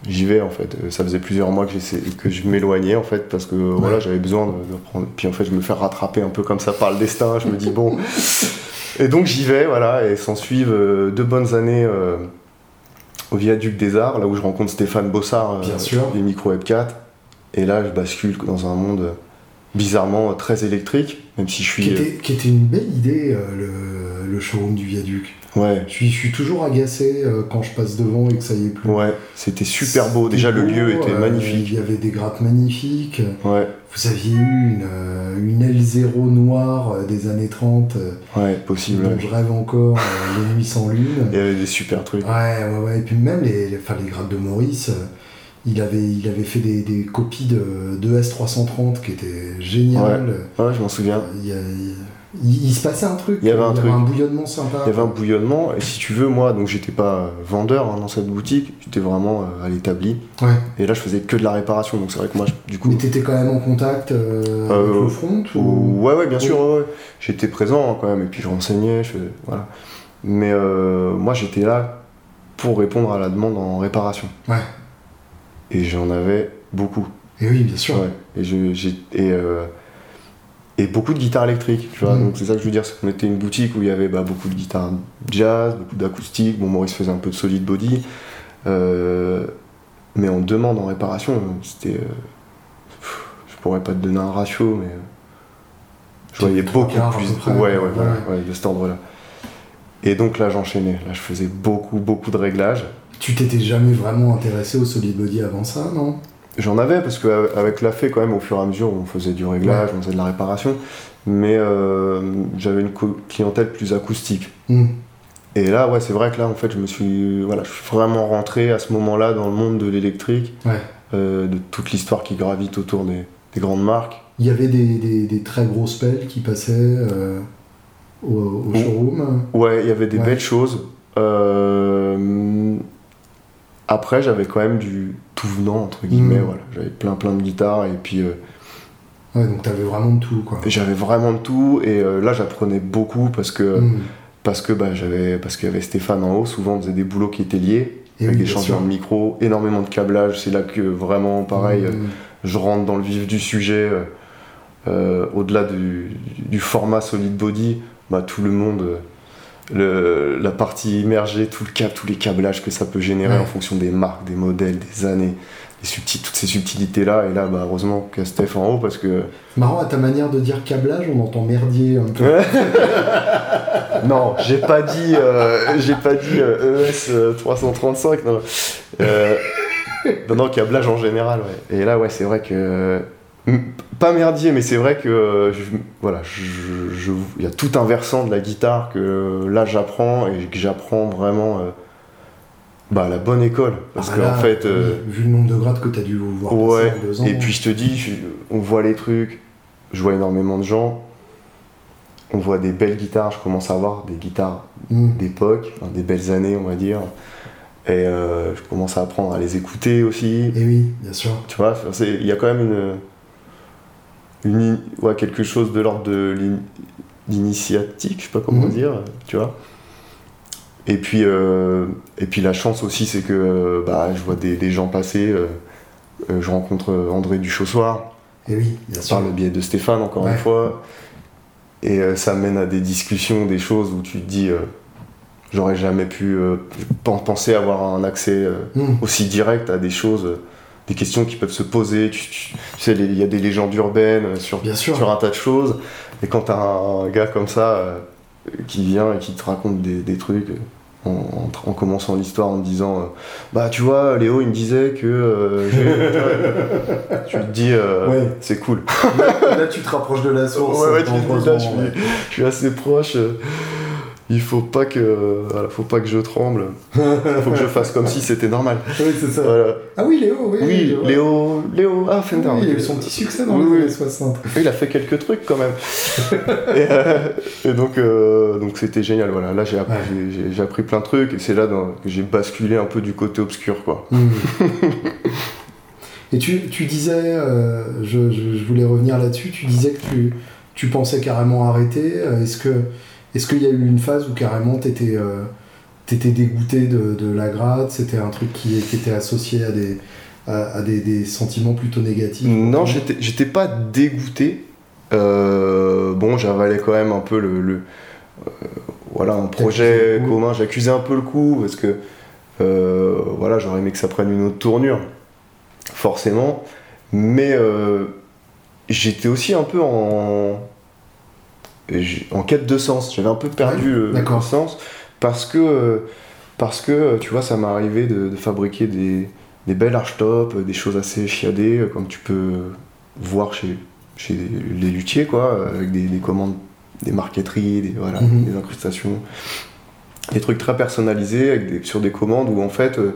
J'y vais en fait. Euh, Ça faisait plusieurs mois que, que je m'éloignais en fait parce que voilà, j'avais besoin de, de prendre. Puis en fait, je me fais rattraper un peu comme ça par le destin. Je me dis bon. Et donc j'y vais, voilà, et s'en suivent euh, deux bonnes années euh, au viaduc des Arts, là où je rencontre Stéphane Bossard, euh, Bien sûr. des micros Web 4. Et là, je bascule dans un monde bizarrement très électrique, même si je suis. Qui était, qui était une belle idée, le, le showroom du viaduc. Ouais. Je suis, je suis toujours agacé euh, quand je passe devant et que ça y est plus. Ouais, c'était super beau. Déjà, le lieu était euh, magnifique. Il y avait des grattes magnifiques. Ouais, Vous aviez eu une, euh, une L0 noire des années 30, euh, ouais, possible. dont ouais. je rêve encore, Les Nuits sans lune. Il y avait des super trucs. Ouais, ouais, ouais. Et puis même les, les, enfin, les grattes de Maurice, il, avait, il avait fait des, des copies de, de S330 qui étaient géniales. Ouais, je m'en souviens. Il, y a- il- il- il se passait un truc, Il y avait un truc. bouillonnement sympa. Il y avait un bouillonnement, et si tu veux, moi, donc j'étais pas euh, vendeur hein, dans cette boutique, j'étais vraiment euh, à l'établi. Ouais. Et là, je faisais que de la réparation, donc c'est vrai que moi, je- du coup. Mais t'étais quand même en contact euh, avec Euh, le front ou... ou- Ouais, ouais, bien sûr, ouais, ouais. J'étais présent hein, quand même, et puis je renseignais, je faisais- voilà. Mais moi, j'étais là pour répondre à la demande en réparation. Ouais. Et j'en avais beaucoup. Et oui, bien sûr. Ouais. Et, je, j'ai, et, et beaucoup de guitares électriques, tu vois. Mm. Donc c'est ça que je veux dire, c'est qu'on était une boutique où il y avait bah, beaucoup de guitares jazz, beaucoup d'acoustique. Bon, Maurice faisait un peu de solid body. Euh, mais en demande en réparation, c'était. euh, je pourrais pas te donner un ratio, mais. je voyais beaucoup quarts à plus. près. ouais, ouais, Ouais. voilà, ouais, de cet ordre-là. Et donc là, j'enchaînais. Là, je faisais beaucoup, beaucoup de réglages. Tu t'étais jamais vraiment intéressé au solid body avant ça, non? J'en avais parce qu'avec la fait quand même au fur et à mesure on faisait du réglage, on faisait de la réparation, mais euh, j'avais une clientèle plus acoustique. Hmm. Et là ouais c'est vrai que là en fait je me suis voilà je suis vraiment rentré à ce moment-là dans le monde de l'électrique, Ouais. euh, de toute l'histoire qui gravite autour des, des grandes marques. Il y avait des, des, des très gros spells qui passaient euh, au, au showroom. Ouais il y avait des Ouais. belles choses. Euh, après j'avais quand même du tout venant entre guillemets Mm. voilà j'avais plein plein de guitares et puis euh, Ouais, donc t'avais vraiment de tout, quoi. J'avais vraiment de tout et euh, là j'apprenais beaucoup parce que Hmm. parce que bah, j'avais parce qu'il y avait Stéphane en haut. Souvent on faisait des boulots qui étaient liés Et avec oui, des changements de micro, énormément de câblage. C'est là que vraiment pareil, euh, Hmm. je rentre dans le vif du sujet. euh, euh, Au-delà du, du format solid body, bah, tout le monde, euh, le- la partie immergée, tout le câble, tous les câblages que ça peut générer Ouais. en fonction des marques, des modèles, des années, des subtils, toutes ces subtilités là. Et là, bah, heureusement qu'il y a Steph en haut parce que Marrant, à ta manière de dire câblage, on entend merdier un peu. non, j'ai pas dit, euh, j'ai pas dit euh, ES euh, 335. Non, euh, non, non, câblage en général. Ouais. Et là, ouais, c'est vrai que pas merdier, mais c'est vrai que euh, je- voilà, il y a tout un versant de la guitare que euh, là j'apprends et que j'apprends vraiment. euh, bah, à la bonne école. Parce Ah qu'en fait. euh, oui, vu le nombre de grades que t'as dû voir Ouais, passer en deux ans. Et puis je te dis, je- on voit les trucs, je vois énormément de gens, on voit des belles guitares, je commence à voir des guitares Hmm. d'époque, enfin, des belles années on va dire, et euh, je commence à apprendre à les écouter aussi, Et oui, bien sûr. tu vois, il y a quand même une, une ouais, quelque chose de l'ordre de l'in- l'initiatique, je sais pas comment Mhm. dire, tu vois. Et puis, euh, et puis la chance aussi, c'est que euh, bah, je vois des, des gens passer, euh, je rencontre André Duchossoir, Et oui, bien sûr. par le biais de Stéphane encore Ouais. une fois, et euh, ça mène à des discussions, des choses où tu te dis, j'aurais jamais pu pen- penser avoir un accès Hmm. aussi direct à des choses, des questions qui peuvent se poser. Tu, tu- tu sais, il y a des légendes urbaines euh, sur, Bien sûr. sur un tas de choses. Et quand t'as un, gars comme ça euh, qui vient et qui te raconte des, des trucs euh, en, en- en commençant l'histoire en te disant euh, Bah, tu vois, Léo, il me disait que. euh, tu te dis Ouais. C'est cool. Là, tu te rapproches de la source. Ouais, ouais, tu- là. Je suis assez proche. Il faut pas que, voilà, faut pas que je tremble. faut que je fasse comme si c'était normal. Oui, c'est ça. Voilà. Ah oui, Léo, oui. Oui. Léo, Léo, ah Fender. Oui, il a eu son petit succès dans Oui, les années 60. Il a fait quelques trucs quand même. et, euh, et donc, euh, donc c'était génial. Voilà, là j'ai appris, Ouais. j'ai- appris plein de trucs et c'est là dans- que j'ai basculé un peu du côté obscur, quoi. Mm. Et tu, tu disais, euh, je, je- je voulais revenir là-dessus, tu disais que tu, tu pensais carrément arrêter. Est-ce que est-ce qu'il y a eu une phase où carrément t'étais euh, dégoûté de, de la grade? C'était un truc qui, qui était associé à des à, à des, des sentiments plutôt négatifs Non, j'étais pas dégoûté. Euh, bon, j'avalais quand même un peu le, le- euh, voilà un projet commun. J'accusais un peu le coup parce que voilà, j'aurais aimé que ça prenne une autre tournure, forcément. Mais j'étais aussi un peu en en quête de sens. J'avais un peu perdu Ouais, le, sens parce que euh, parce que tu vois, ça m'est arrivé de, de fabriquer des des belles archtops, des choses assez chiadées, euh, comme tu peux voir chez, chez les luthiers, quoi, euh, avec des, des commandes, des marqueteries, des, voilà, Mhm. des incrustations. Des trucs très personnalisés avec des- sur des commandes où, en fait, euh,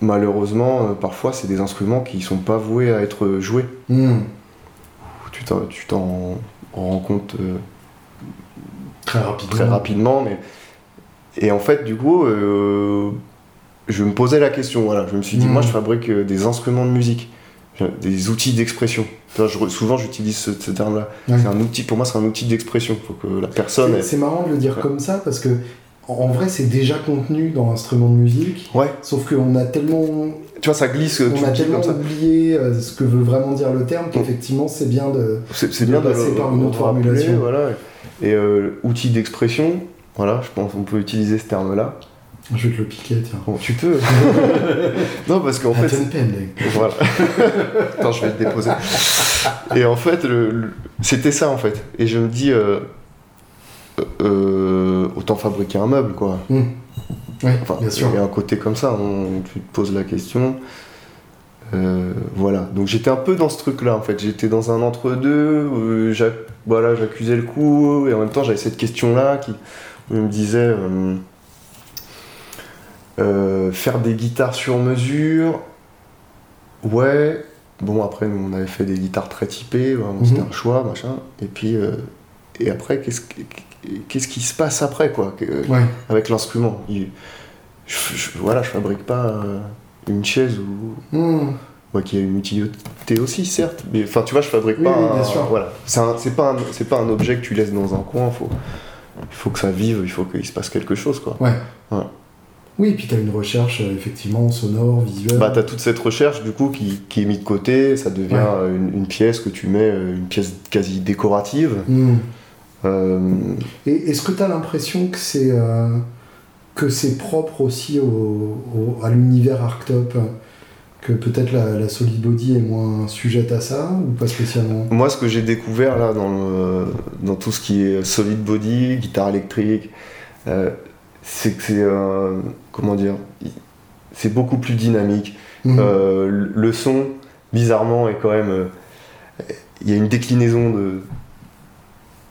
malheureusement, euh, parfois, c'est des instruments qui sont pas voués à être joués. Mm. Tu t'en, tu t'en rends compte euh, Très rapidement. très rapidement, mais. Et en fait, du coup, euh, je me posais la question, voilà. Je me suis dit, Mhm. moi, je fabrique euh, des instruments de musique, Je- des outils d'expression. Souvent, j'utilise ce, ce terme-là. Ouais. C'est un outil, pour moi, c'est un outil d'expression. Faut que la personne. C'est- elle- marrant de le dire Ouais. comme ça parce que en vrai c'est déjà contenu dans l'instrument de musique. Ouais, Sauf qu'on a tellement tu vois, ça glisse, euh, tu on a tellement comme oublié euh, ce que veut vraiment dire le terme qu'effectivement c'est bien de. C'est bien de passer par une autre rappeler, formulation. Voilà. Et euh, outil d'expression, voilà, je pense qu'on peut utiliser ce terme-là. Je vais te le piquer, tiens. Bon, tu peux. non, parce qu'en En fait. Voilà. Attends, je vais le déposer. Et en fait, le- le- c'était ça en fait. Et je me dis, euh, euh, autant fabriquer un meuble quoi. Ouais, Enfin, bien sûr. il y a un côté comme ça, on, tu te poses la question. Euh, voilà, donc j'étais un peu dans ce truc-là en fait. J'étais dans un entre-deux, euh, voilà, j'accusais le coup, et en même temps j'avais cette question-là qui où je me disait euh, faire des guitares sur mesure, ouais. Bon, après, nous, on avait fait des guitares très typées, Mhm. c'était un choix, machin. Et puis, et après, qu'est-ce qui- qu'est-ce qui se passe après, quoi Ouais. avec l'instrument? Il- Je, je- voilà, je fabrique pas une chaise ou Hmm. ouais, qui a une utilité aussi, certes. Mais enfin, tu vois, je fabrique Oui, pas. oui, un- bien sûr. Voilà, c'est pas un, c'est pas un objet que tu laisses dans un coin. Faut, il faut que ça vive, il faut qu'il se passe quelque chose, quoi. Ouais. Ouais. Oui, et puis t'as une recherche euh, effectivement sonore, visuelle. Bah, t'as toute cette recherche du coup qui, qui est mise de côté, ça devient Ouais. euh, une, une pièce que tu mets, euh, une pièce quasi décorative. Hmm. Euh, Et est-ce que t'as l'impression que c'est euh, que c'est propre aussi au, au- à l'univers Arctop que peut-être la, la Solid Body est moins sujette à ça ou pas spécialement? Moi, ce que j'ai découvert là dans, le- dans tout ce qui est solid body, guitare électrique, euh, c'est que c'est euh, comment dire, c'est beaucoup plus dynamique. Hmm. Euh, le- son, bizarrement, est quand même, il y a une déclinaison de,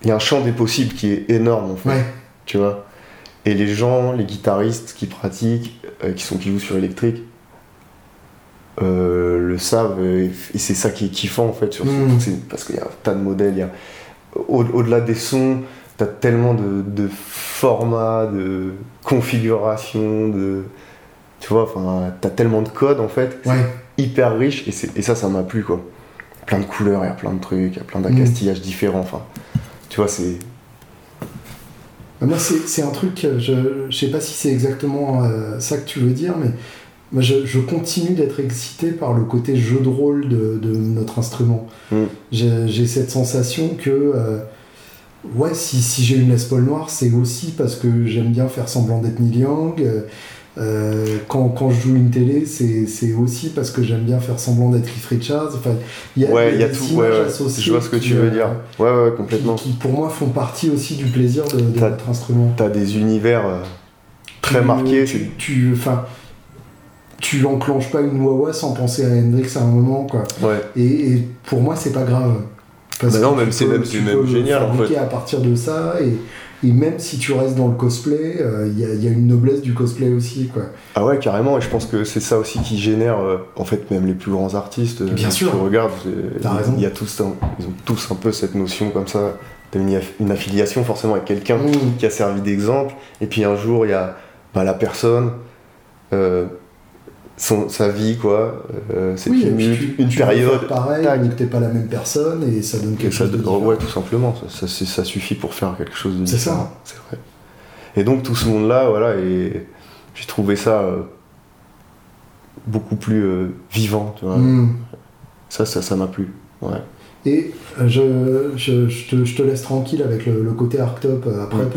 il y a un champ des possibles qui est énorme en fait, Ouais. tu vois? Et les gens, les guitaristes qui pratiquent, euh, qui sont qui jouent sur électrique. euh, le savent et, et c'est ça qui est kiffant en fait sur ce- Mm. parce qu'il y a un tas de modèles il y a au- au-delà des sons t'as tellement de, de formats de configurations de tu vois enfin t'as tellement de codes en fait Ouais. hyper riche et, ça ça m'a plu quoi plein de couleurs il y a plein de trucs il y a plein d'accastillages différents enfin tu vois c'est Moi, c'est un truc, euh, je, je sais pas si c'est exactement euh, ça que tu veux dire, mais moi, je, je continue d'être excité par le côté jeu de rôle de, de notre instrument. Mm. J'ai j'ai cette sensation que, euh, ouais, si, si j'ai une Les Paul noire, c'est aussi parce que j'aime bien faire semblant d'être Neil Young. euh, euh, quand, quand je joue une télé, c'est aussi parce que j'aime bien faire semblant d'être Keith Richards. Enfin, il y a, ouais il y a des tout ouais, associées je vois ce que qui, tu veux euh, dire ouais ouais qui, complètement qui, pour moi font partie aussi du plaisir de, de notre instrument. t'as des univers euh, très Tu- marqués Tu, tu, enfin, tu enclenches pas une wah sans penser à Hendrix à un moment, quoi. ouais Et, et pour moi, c'est pas grave. Parce Bah non, que même c'est même- même génial, en fait. à partir de ça et, et même si tu restes dans le cosplay, il y, a une noblesse du cosplay aussi. Quoi. Ah ouais, carrément, et je pense que c'est ça aussi qui génère, en fait, même les plus grands artistes. Bien sûr. Tu regardes, il y a tous, ils ont tous un peu cette notion comme ça. Une, une, affiliation forcément avec quelqu'un mmh. qui a servi d'exemple, et puis un jour, il y a bah, la personne son, sa vie, quoi. Euh, c'est oui, une, une période. Pareil, que t'es pas la même personne et ça donne quelque chose. De ouais, tout simplement. Ça, ça, ça, suffit pour faire quelque chose de différent. C'est ça. C'est vrai. Et donc tout ce monde-là, voilà, et j'ai trouvé ça euh, beaucoup plus euh, vivant, tu vois. Hmm. Ça, ça, ça m'a plu. Ouais. Et euh, je, je, je, te, je, te, laisse tranquille avec le, le côté Arctop après,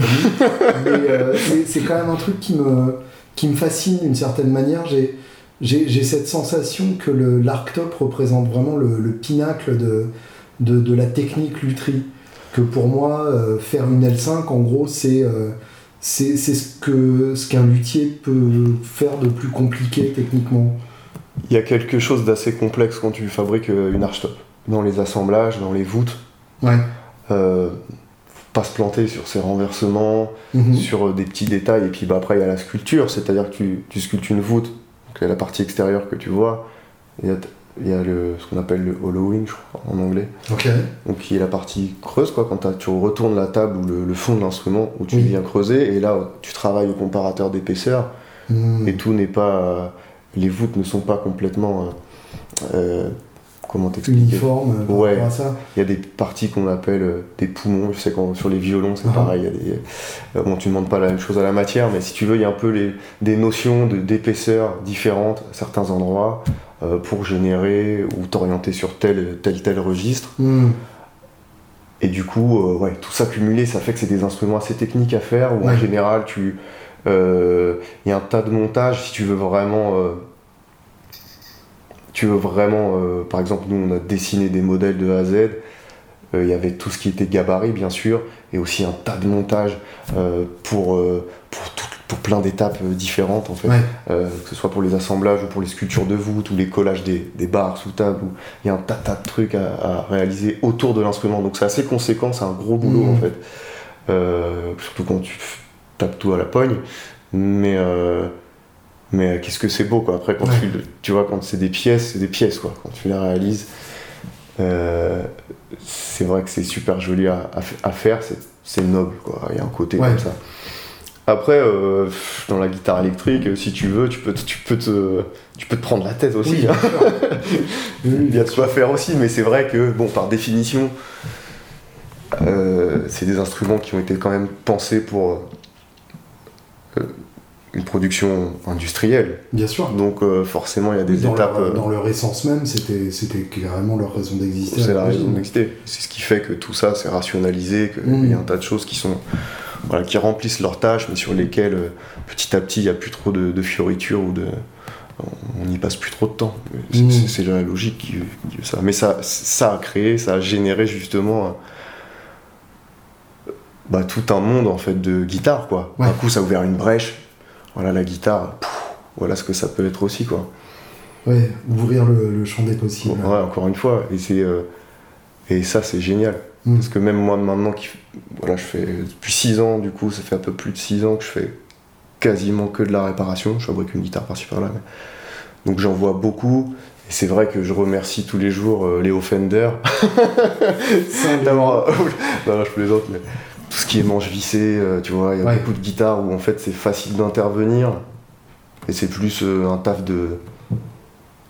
mais c'est quand même un truc qui me, qui me fascine d'une certaine manière. J'ai j'ai cette sensation que l'Arctop représente vraiment le, pinacle de, de, la technique lutherie. Que pour moi, euh, faire une L5, en gros, c'est euh, c'est ce qu'un ce qu'un luthier peut faire de plus compliqué techniquement. Il y a quelque chose d'assez complexe quand tu fabriques euh, une archtop. Dans les assemblages, dans les voûtes. Ouais. pas se planter sur ses renversements, mhm. sur des petits détails. Et puis bah, après, il y a la sculpture, c'est-à-dire que tu, tu sculptes une voûte y a la partie extérieure que tu vois, il y a, il y a le, ce qu'on appelle le hollowing, je crois, en anglais. Donc, qui est la partie creuse, quoi, quand tu retournes la table ou le, fond de l'instrument, où tu viens creuser, et là, tu travailles au comparateur d'épaisseur, hmm. et tout n'est pas. les voûtes ne sont pas complètement. Euh, euh, comment t'expliquer Uniforme euh, ouais. Il y a des parties qu'on appelle euh, des poumons. Je sais quand sur les violons c'est ah. pareil. Euh, bon, tu ne demandes pas la même chose à la matière, mais si tu veux, il y a un peu les, des notions d'épaisseur différentes à certains endroits pour générer ou t'orienter sur tel tel tel registre. Hmm. Et du coup, ouais, tout ça cumulé, ça fait que c'est des instruments assez techniques à faire. Où en général, tu il y a un tas de montages si tu veux vraiment tu veux vraiment, euh, par exemple, nous on a dessiné des modèles de A à Z, euh, il y avait tout ce qui était gabarit bien sûr, et aussi un tas de montages euh, pour, pour, pour, plein d'étapes différentes en fait, que ce soit pour les assemblages ou pour les sculptures de voûte ou les collages des, des barres sous table, il y a un tas, tas de trucs à, réaliser autour de l'instrument, donc c'est assez conséquent, c'est un gros boulot en mmh. fait, surtout quand tu tapes tout à la pogne, mais mais euh, qu'est-ce que c'est beau, quoi. Après, quand tu, tu vois, quand c'est des pièces, c'est des pièces, quoi. Quand tu les réalises, euh, c'est vrai que c'est super joli à, à, faire, c'est noble, quoi. Il y a un côté comme ça. Après, euh, dans la guitare électrique, si tu veux, tu peux, tu peux, te, tu peux te prendre la tête aussi. Hein. Il y a de quoi faire aussi, mais c'est vrai que, bon, par définition, c'est des instruments qui ont été quand même pensés pour une production industrielle. Bien sûr. Donc euh, forcément, il y a des dans étapes. Leur, euh, dans leur essence même, c'était, c'était carrément leur raison d'exister. C'est la raison d'exister. C'est ce qui fait que tout ça, c'est rationalisé, qu'il y a un tas de choses qui sont. Voilà, qui remplissent leurs tâches, mais sur lesquelles euh, petit à petit il n'y a plus trop de, de fioritures ou de. On n'y passe plus trop de temps. C'est, mmh. la logique qui, veut ça. Mais ça, ça a créé, ça a généré justement bah, tout un monde en fait de guitare quoi. D'un coup ça a ouvert une brèche voilà, la guitare, voilà ce que ça peut être aussi, quoi. Ouais, ouvrir le, champ des possibles. Ouais, encore une fois, et c'est euh, et ça c'est génial. Mm. Parce que même moi maintenant, qui, voilà, je fais depuis 6 ans, du coup, ça fait un peu plus de 6 ans que je fais quasiment que de la réparation. Je fabrique une guitare par-ci par-là. Donc j'en vois beaucoup. Et c'est vrai que je remercie tous les jours euh, Léo Fender d'avoir. non, non, je plaisante, mais tout ce qui est manche vissée, euh, tu vois, il y a beaucoup de guitares où en fait c'est facile d'intervenir et c'est plus euh, un taf de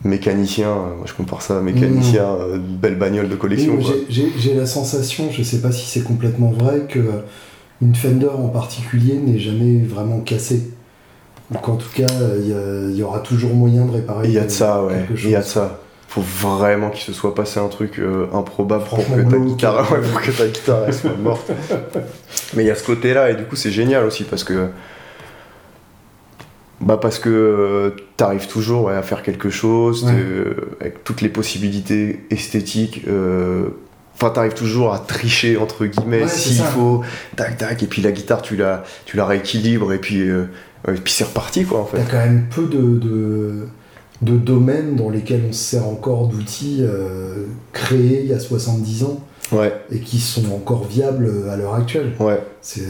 mécanicien, euh, moi je compare ça à mécanicien, mmh. belle bagnole de collection. J'ai la sensation, je sais pas si c'est complètement vrai, que une Fender en particulier n'est jamais vraiment cassée. Donc en tout cas, il y, aura toujours moyen de réparer. Il y a de ça, ouais. Il y a de ça faut vraiment qu'il se soit passé un truc euh, improbable pour que, ta guitare, pour que ta guitare soit morte. Mais il y a ce côté-là, et du coup, c'est génial aussi parce que. Bah parce que euh, tu arrives toujours à faire quelque chose avec toutes les possibilités esthétiques. Euh, enfin, t'arrives toujours à tricher entre guillemets s'il faut, tac tac, et puis la guitare tu la, tu la rééquilibres et puis, et puis c'est reparti quoi en fait. T'as quand même peu de de domaines dans lesquels on se sert encore d'outils euh, créés il y a 70 ans. Ouais, et qui sont encore viables à l'heure actuelle. ouais. C'est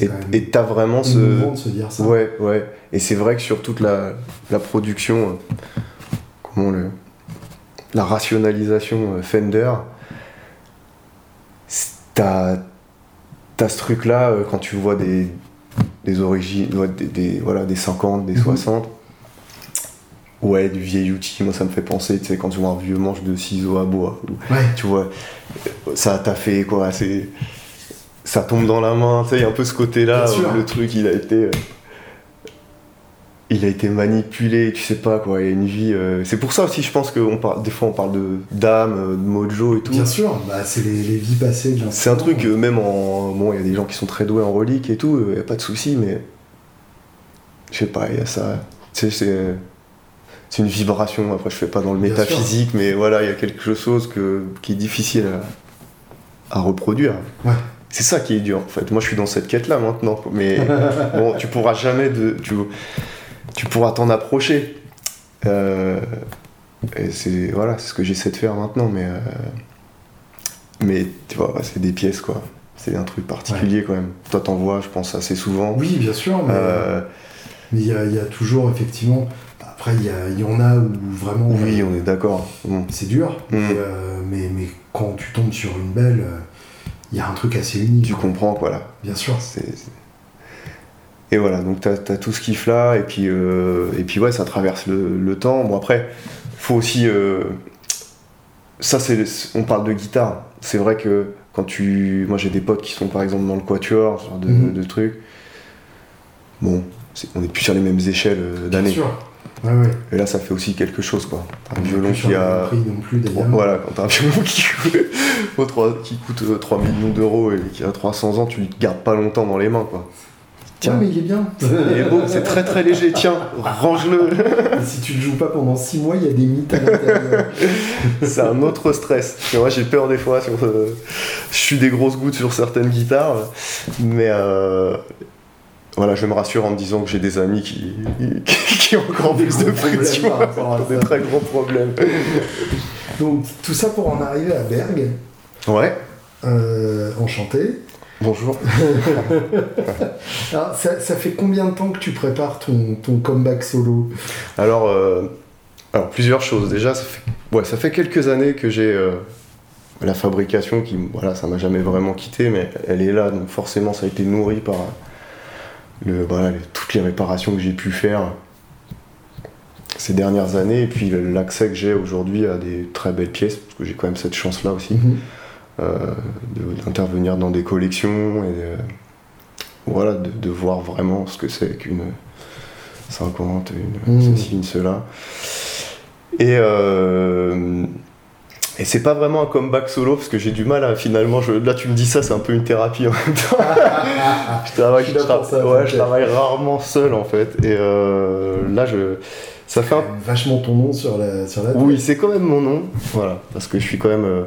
Et quand même et t'as vraiment ce. de se dire ça. Ouais, ouais. Et c'est vrai que sur toute la, la production, euh, comment le. La rationalisation euh, Fender, t'as. T'as ce truc-là euh, quand tu vois des, des origines, ouais, des, des- voilà, des 50, des Mhm. 60. Ouais, du vieil outil, moi ça me fait penser, tu sais, quand tu vois un vieux manche de ciseaux à bois, ou Ouais. tu vois, ça t'a fait quoi, c'est. Ça tombe dans la main, tu sais, il y a un peu ce côté-là, où le truc il a été. euh, il a été manipulé, tu sais pas quoi, il y a une vie. euh, C'est pour ça aussi, je pense que on parle, des fois on parle de d'âme, euh, de mojo et tout. Bien sûr, bah, c'est les, les vies passées C'est un truc, euh, même en. Bon, il y a des gens qui sont très doués en relique et tout, il n'y a pas de souci, mais. Je sais pas, il y a ça. Tu sais, c'est. C'est une vibration, après je fais pas dans le Bien métaphysique, mais voilà, il y a quelque chose que, qui est difficile à, à reproduire. Ouais. C'est ça qui est dur en fait. Moi je suis dans cette quête là maintenant, mais bon, tu pourras jamais de. Tu, tu pourras t'en approcher. Euh, et c'est voilà, c'est ce que j'essaie de faire maintenant, mais. euh, mais tu vois, c'est des pièces quoi. C'est un truc particulier quand même. Toi t'en vois, je pense, assez souvent. Oui, bien sûr, mais Euh, mais il y, a- il y a toujours effectivement. Après, il y, en a où vraiment oui, euh, on est d'accord. C'est dur, Mm. mais, euh, mais, mais quand tu tombes sur une belle, euh, il y a un truc assez unique. Tu quoi. comprends quoi là. Bien sûr. Et voilà, donc t'as as tout ce kiff là, et puis, euh, et puis ouais, ça traverse le, le temps. Bon après, faut aussi... euh, Ça c'est... On parle de guitare. C'est vrai que quand tu... Moi j'ai des potes qui sont par exemple dans le quatuor, ce genre de, Mhm. de trucs. Bon, on est plus sur les mêmes échelles Bien d'années. Ouais, ouais. Et là ça fait aussi quelque chose quoi. Un violon qui a... non plus. Voilà, quand t'as un violon qui qui coûte euh, 3 millions d'euros et qui a 300 ans, tu le gardes pas longtemps dans les mains quoi. Tiens, mais il est bien. Il est beau, c'est très très léger, tiens, range-le. Si tu le joues pas pendant 6 mois, il y a des mythes à l'intérieur. C'est un autre stress. Et moi j'ai peur des fois, sur, euh, je suis des grosses gouttes sur certaines guitares, mais euh, voilà, je me rassure en me disant que j'ai des amis qui, qui, qui ont encore Des plus de pression, des très gros problèmes. Donc tout ça pour en arriver à Berg, Ouais, euh, enchanté. bonjour. Alors, ça, ça fait combien de temps que tu prépares ton, ton comeback solo? Alors, euh, alors plusieurs choses. Déjà, ça fait, ouais, ça fait quelques années que j'ai euh, la fabrication qui, voilà, ça m'a jamais vraiment quitté, mais elle est là, donc forcément, ça a été nourri par le, voilà, les- toutes les réparations que j'ai pu faire ces dernières années, et puis l'accès que j'ai aujourd'hui à des très belles pièces, parce que j'ai quand même cette chance-là aussi euh, de- d'intervenir dans des collections et de, voilà, de, de voir vraiment ce que c'est qu'une 50, une Mhm. ceci, une cela. Et, euh, et c'est pas vraiment un comeback solo parce que j'ai du mal à finalement. Je, là, tu me dis ça, c'est un peu une thérapie en même temps. je, travaille, Je suis là je tra- pour ça, ouais, ok. je travaille rarement seul en fait. Et euh, là, je, ça fait un Vachement ton nom sur la, sur la tête. oui, c'est quand même mon nom, voilà, parce que je suis quand même, euh,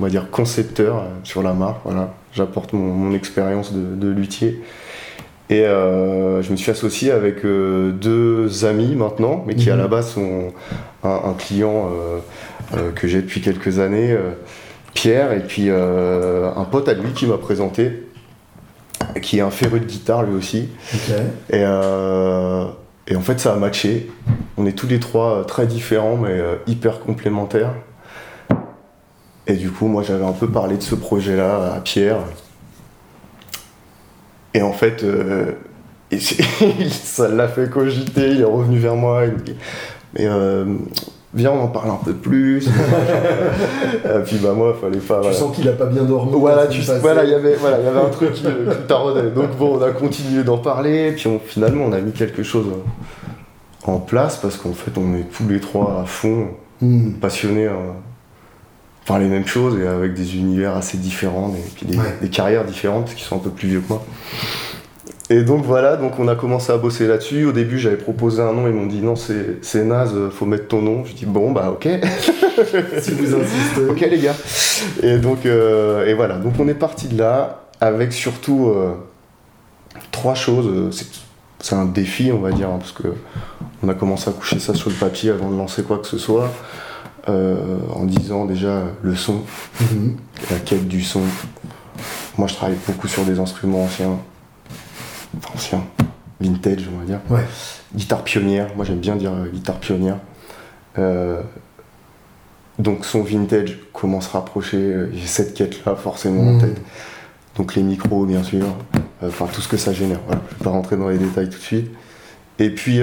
on va dire, concepteur euh, sur la marque, voilà. J'apporte mon, mon expérience de, de luthier. Et je me suis associé avec deux amis maintenant, mais qui à Mhm. la base sont un, un client que j'ai depuis quelques années, euh, Pierre, et puis euh, un pote à lui qui m'a présenté, qui est un féru de guitare lui aussi. Et, euh, et en fait, ça a matché. On est tous les trois euh, très différents, mais euh, hyper complémentaires. Et du coup, moi, j'avais un peu parlé de ce projet-là à Pierre. Et en fait, euh, et ça l'a fait cogiter. Il est revenu vers moi. Mais euh, viens, on en parle un peu plus. et puis, bah, moi, il fallait pas. Tu voilà. sens qu'il a pas bien dormi. Voilà, tu semaine voilà, il y avait voilà, il y avait un truc qui, qui taraudait. Donc bon, on a continué d'en parler, puis on- finalement on a mis quelque chose en place parce qu'en fait on est tous les trois à fond Hmm. passionnés par les mêmes choses et avec des univers assez différents et puis des, Ouais. des carrières différentes qu'ils sont un peu plus vieux que moi. Et donc voilà, donc on a commencé à bosser là-dessus. Au début, j'avais proposé un nom, ils m'ont dit non, c'est naze, faut mettre ton nom. Je dis bon, bah ok. Si vous insistez. Ok les gars. Et donc euh, et voilà, donc on est parti de là avec surtout euh, trois choses. Euh, C'est un défi on va dire hein, parce que on a commencé à coucher ça sur le papier avant de lancer quoi que ce soit. en disant déjà le son, Mhm. la quête du son. Moi, je travaille beaucoup sur des instruments anciens, enfin anciens, vintage, on va dire. Ouais. Guitare pionnière, moi j'aime bien dire euh, guitare pionnière. Euh, donc son vintage, comment se rapprocher, euh, j'ai cette quête-là forcément en Mhm. tête. Donc les micros, bien sûr, enfin tout ce que ça génère. Voilà. Je vais pas rentrer dans les détails tout de suite. Et puis,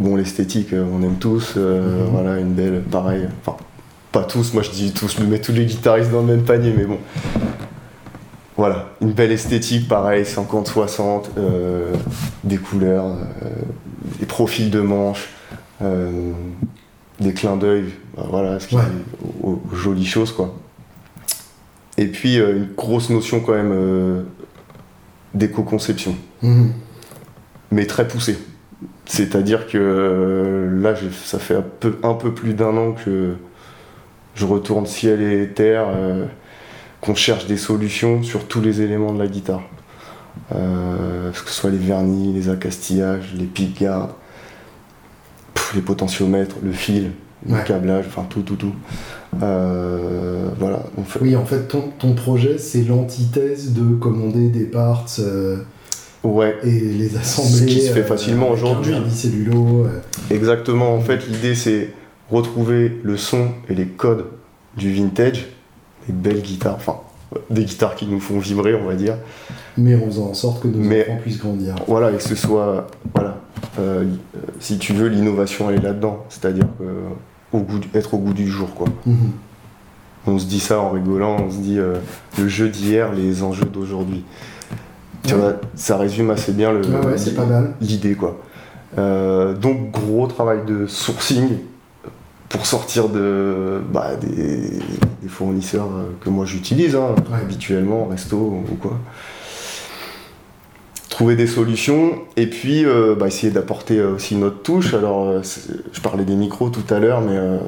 bon, l'esthétique, on aime tous. Mhm. Voilà, une belle, pareil. Enfin, pas tous, moi je dis tous, je mets tous les guitaristes dans le même panier, mais bon. Voilà, une belle esthétique, pareil, 50-60, euh, des couleurs, euh, des profils de manches, euh, des clins d'œil, bah, voilà, ce qui Ouais. est aux, aux jolies choses, quoi. Et puis, une grosse notion quand même d'éco-conception Mhm. mais très poussé. C'est-à-dire que là, ça fait un peu, un peu plus d'un an que je retourne ciel et terre, qu'on cherche des solutions sur tous les éléments de la guitare. Euh, que ce soit les vernis, les accastillages, les pff, les potentiomètres, le fil, Ouais. le câblage, enfin tout, tout, tout. Euh, voilà. On fait- Oui, en fait, ton, ton projet, c'est l'antithèse de commander des parts euh, Ouais, et les assembler. Ce qui se fait facilement aujourd'hui. Exactement, en fait l'idée c'est retrouver le son et les codes du vintage, des belles guitares, enfin des guitares qui nous font vibrer on va dire, mais en faisant en sorte que nos Mais- enfants puissent grandir. voilà et que ce soit, voilà, euh, si tu veux l'innovation elle est là-dedans, c'est-à-dire au goût être au goût du jour quoi. Mhm. On se dit ça en rigolant, on se dit euh, le jeu d'hier, les enjeux d'aujourd'hui. Ouais. ça résume assez bien Ouais, ouais, l'idée quoi. Euh, donc gros travail de sourcing pour sortir de bah, des, des fournisseurs que moi j'utilise hein, Ouais. habituellement, resto ou quoi. Trouver des solutions et puis euh, bah, essayer d'apporter euh, aussi notre touche. Alors euh, je parlais des micros tout à l'heure, mais euh,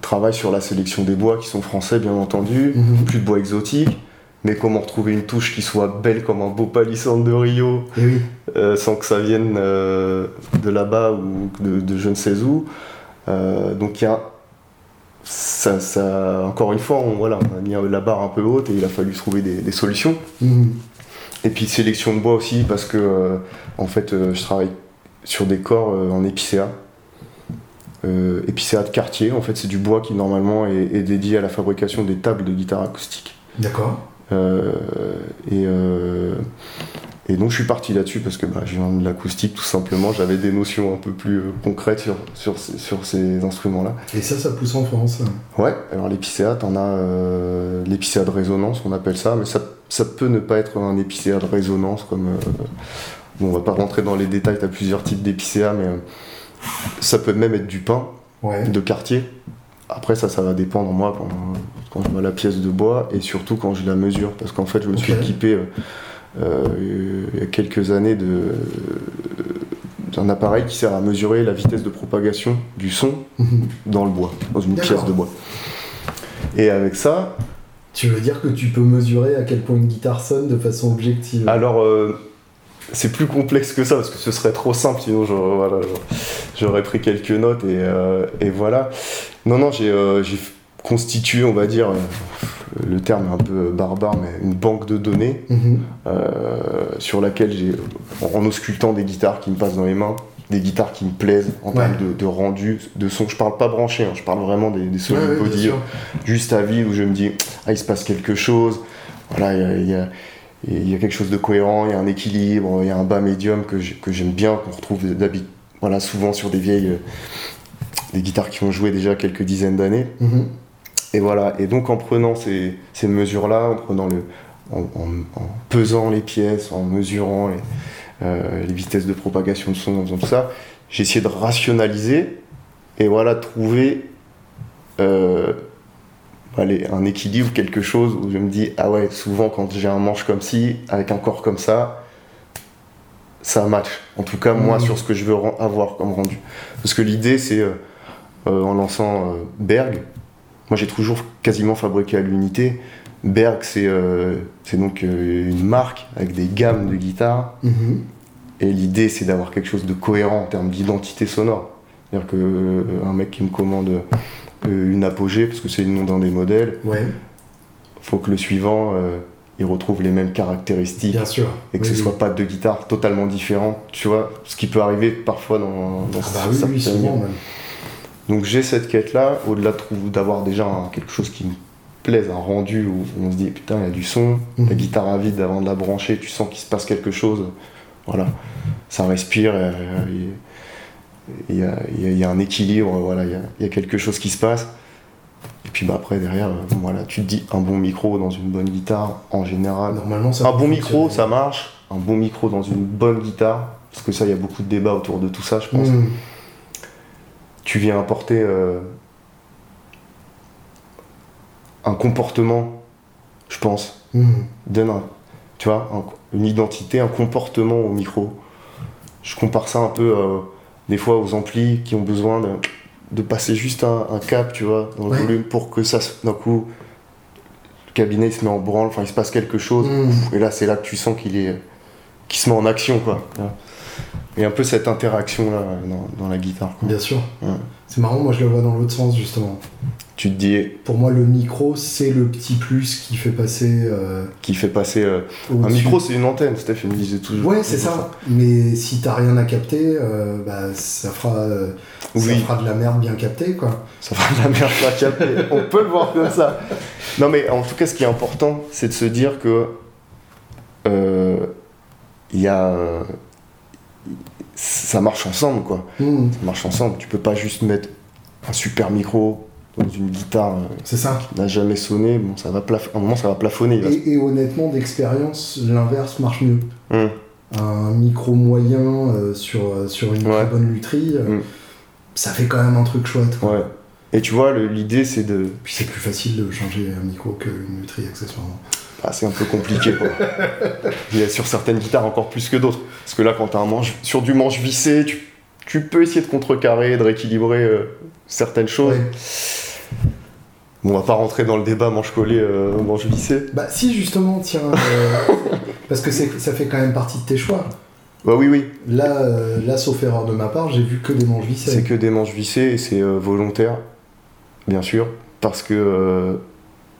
travail sur la sélection des bois qui sont français bien entendu, Mhm. plus de bois exotiques. Mais comment retrouver une touche qui soit belle comme un beau palissandre de Rio, oui, euh, sans que ça vienne euh, de là-bas ou de, de je ne sais où. Euh, donc il y a ça, ça- encore une fois, on, voilà, on a mis la barre un peu haute et il a fallu trouver des, des solutions. Mhm. Et puis sélection de bois aussi parce que euh, en fait euh, je travaille sur des corps euh, en épicéa. Épicéa de quartier, en fait c'est du bois qui normalement est, est dédié à la fabrication des tables de guitare acoustique. d'accord. Et, euh, et donc je suis parti là-dessus parce que bah, viens de l'acoustique tout simplement, j'avais des notions un peu plus euh, concrètes sur, sur, ces- sur ces instruments-là. Et ça, ça pousse en France. hein. Ouais, alors l'épicéa, t'en as euh, l'épicéa de résonance, on appelle ça, mais ça, ça peut ne pas être un épicéa de résonance comme. euh, bon, on va pas rentrer dans les détails, t'as plusieurs types d'épicéa, mais euh, ça peut même être du pain Ouais. de quartier. Après, ça, ça va dépendre, moi, quand, quand je vois la pièce de bois et surtout quand je la mesure. Parce qu'en fait, je me suis équipé euh, il y a quelques années d'un appareil qui sert à mesurer la vitesse de propagation du son Mhm. dans le bois, dans une pièce de bois. Et avec ça, Tu veux dire que tu peux mesurer à quel point une guitare sonne de façon objective? Alors euh, c'est plus complexe que ça parce que ce serait trop simple sinon j'aurais, voilà, pris quelques notes et, euh, et voilà. Non, non, j'ai, euh, constitué, on va dire, euh, le terme est un peu barbare, mais une banque de données Mhm. euh, sur laquelle j'ai, en auscultant des guitares qui me passent dans les mains, des guitares qui me plaisent en Ouais. termes de, de rendu, de son. Je parle pas branché, hein, je parle vraiment des, des solid Ouais, body, juste à vide où je me dis, ah, il se passe quelque chose. Voilà, il y a, il y a- il y a quelque chose de cohérent, il y a un équilibre, il y a un bas médium que j'ai- que j'aime bien, qu'on retrouve d'habitude, voilà, souvent sur des vieilles, euh, des guitares qui ont joué déjà quelques dizaines d'années. Mhm. Et voilà, et donc en prenant ces, ces mesures-là, en prenant le, en, en- en pesant les pièces, en mesurant les, euh, les vitesses de propagation de son, en faisant tout ça, j'ai essayé de rationaliser et voilà, trouver euh, allez, un équilibre, quelque chose où je me dis, ah ouais, souvent quand j'ai un manche comme ci, avec un corps comme ça, ça match. En tout cas, moi, Mhm. sur ce que je veux avoir comme rendu. Parce que l'idée, c'est, euh, en lançant Berg, moi j'ai toujours quasiment fabriqué à l'unité. Berg, c'est euh, donc euh, une marque avec des gammes de guitares. Mhm. Et l'idée, c'est d'avoir quelque chose de cohérent en termes d'identité sonore. C'est-à-dire que euh, un mec qui me commande euh, une apogée, parce que c'est le nom d'un des modèles, Ouais, faut que le suivant, il retrouve les mêmes caractéristiques bien sûr. et que Oui, ce oui. soit pas deux guitares totalement différentes, tu vois, ce qui peut arriver parfois dans, dans Ah bah oui, oui. Donc j'ai cette quête-là, au-delà d'avoir déjà un- quelque chose qui me plaise, un rendu où on se dit putain, il y a du son, Mhm. la guitare à vide avant de la brancher, tu sens qu'il se passe quelque chose. Voilà, ça respire, euh, il y, a, y y un équilibre, voilà, il y a, il y a quelque chose qui se passe. Et puis bah, après, derrière, euh, voilà, tu te dis un bon micro dans une bonne guitare, en général. Normalement, ça Un bon micro, ça marche. Un bon micro dans une bonne guitare, parce que ça, il y a beaucoup de débats autour de tout ça, je pense. Mhm. Tu viens apporter euh, un comportement, je pense, Mhm. donne un- tu vois, un- une identité, un comportement au micro. Je compare ça un peu euh, des fois aux amplis qui ont besoin de, de passer juste un, un cap, tu vois, dans le Ouais. volume pour que ça, se- d'un coup, le cabinet se met en branle, enfin il se passe quelque chose. Mhm. Et là, c'est là que tu sens qu'il est, qu'il se met en action, quoi. Et un peu cette interaction là dans, dans la guitare. quoi. Bien sûr. Ouais. C'est marrant, moi je le vois dans l'autre sens justement. Tu te dis, Pour moi, le micro, c'est le petit plus qui fait passer euh, qui fait passer. euh, un micro, c'est une antenne, Steph il me disait toujours. Ouais, c'est ça. Mais si t'as rien à capter, euh, bah, ça, fera, euh, ça fera de la merde bien captée, quoi. Ça fera de la merde pas capter. On peut le voir comme ça. Non, mais en tout cas, ce qui est important, c'est de se dire que. euh, Il y a. ça marche ensemble, quoi. Mhm. Ça marche ensemble. Tu peux pas juste mettre un super micro dans une guitare euh, C'est ça. qui n'a jamais sonné. Bon, ça va plaf- un moment, ça va plafonner. se- Et, honnêtement, d'expérience, l'inverse marche mieux. Hum. Un micro moyen euh, sur, euh, sur une Ouais. très bonne lutherie, euh, Mm. ça fait quand même un truc chouette. quoi. Ouais. Et tu vois, l'idée, c'est de. Puis c'est plus facile de changer un micro qu'une lutherie, accessoirement. Ah, c'est un peu compliqué quoi. Il y a sur certaines guitares encore plus que d'autres. Parce que là, quand tu as un manche, sur du manche vissé, tu, tu peux essayer de contrecarrer, de rééquilibrer euh, certaines choses. Ouais. Bon, on va pas rentrer dans le débat manche collée, euh, manche vissée. Bah si, justement, tiens, euh, parce que ça fait quand même partie de tes choix. Bah oui, oui, Là, là sauf erreur de ma part, j'ai vu que des manches vissées. c'est que des manches vissées et c'est volontaire, bien sûr, parce que,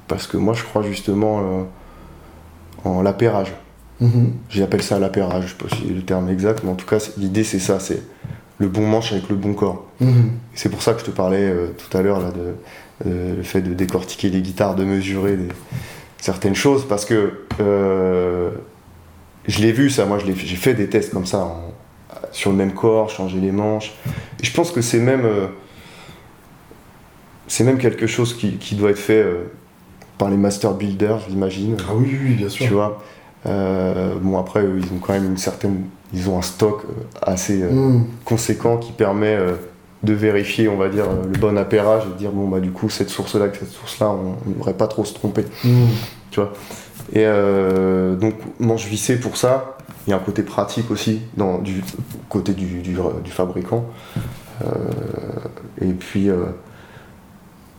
parce que moi je crois justement en l'appairage. Mhm. J'appelle ça l'appairage, je sais pas si c'est le terme exact, mais en tout cas, l'idée c'est ça, c'est le bon manche avec le bon corps. Mhm. C'est pour ça que je te parlais euh, tout à l'heure là de euh, le fait de décortiquer les guitares, de mesurer des- certaines choses, parce que euh, je l'ai vu ça, moi je l'ai- j'ai fait des tests comme ça en- sur le même corps, changer les manches. Et je pense que c'est même c'est même quelque chose qui, qui doit être fait par les master builders, j'imagine. Ah oui, oui, bien sûr. Tu vois. Euh, bon après eux, ils ont quand même une certaine, ils ont un stock euh, assez euh, Mhm. conséquent qui permet euh, de vérifier, on va dire, le bon appairage et de dire, bon, bah, du coup, cette source-là, avec cette source-là, on ne devrait pas trop se tromper. Mhm. Et euh, donc, manche vissée pour ça, il y a un côté pratique aussi, dans, du côté du, du, du fabricant. Et puis,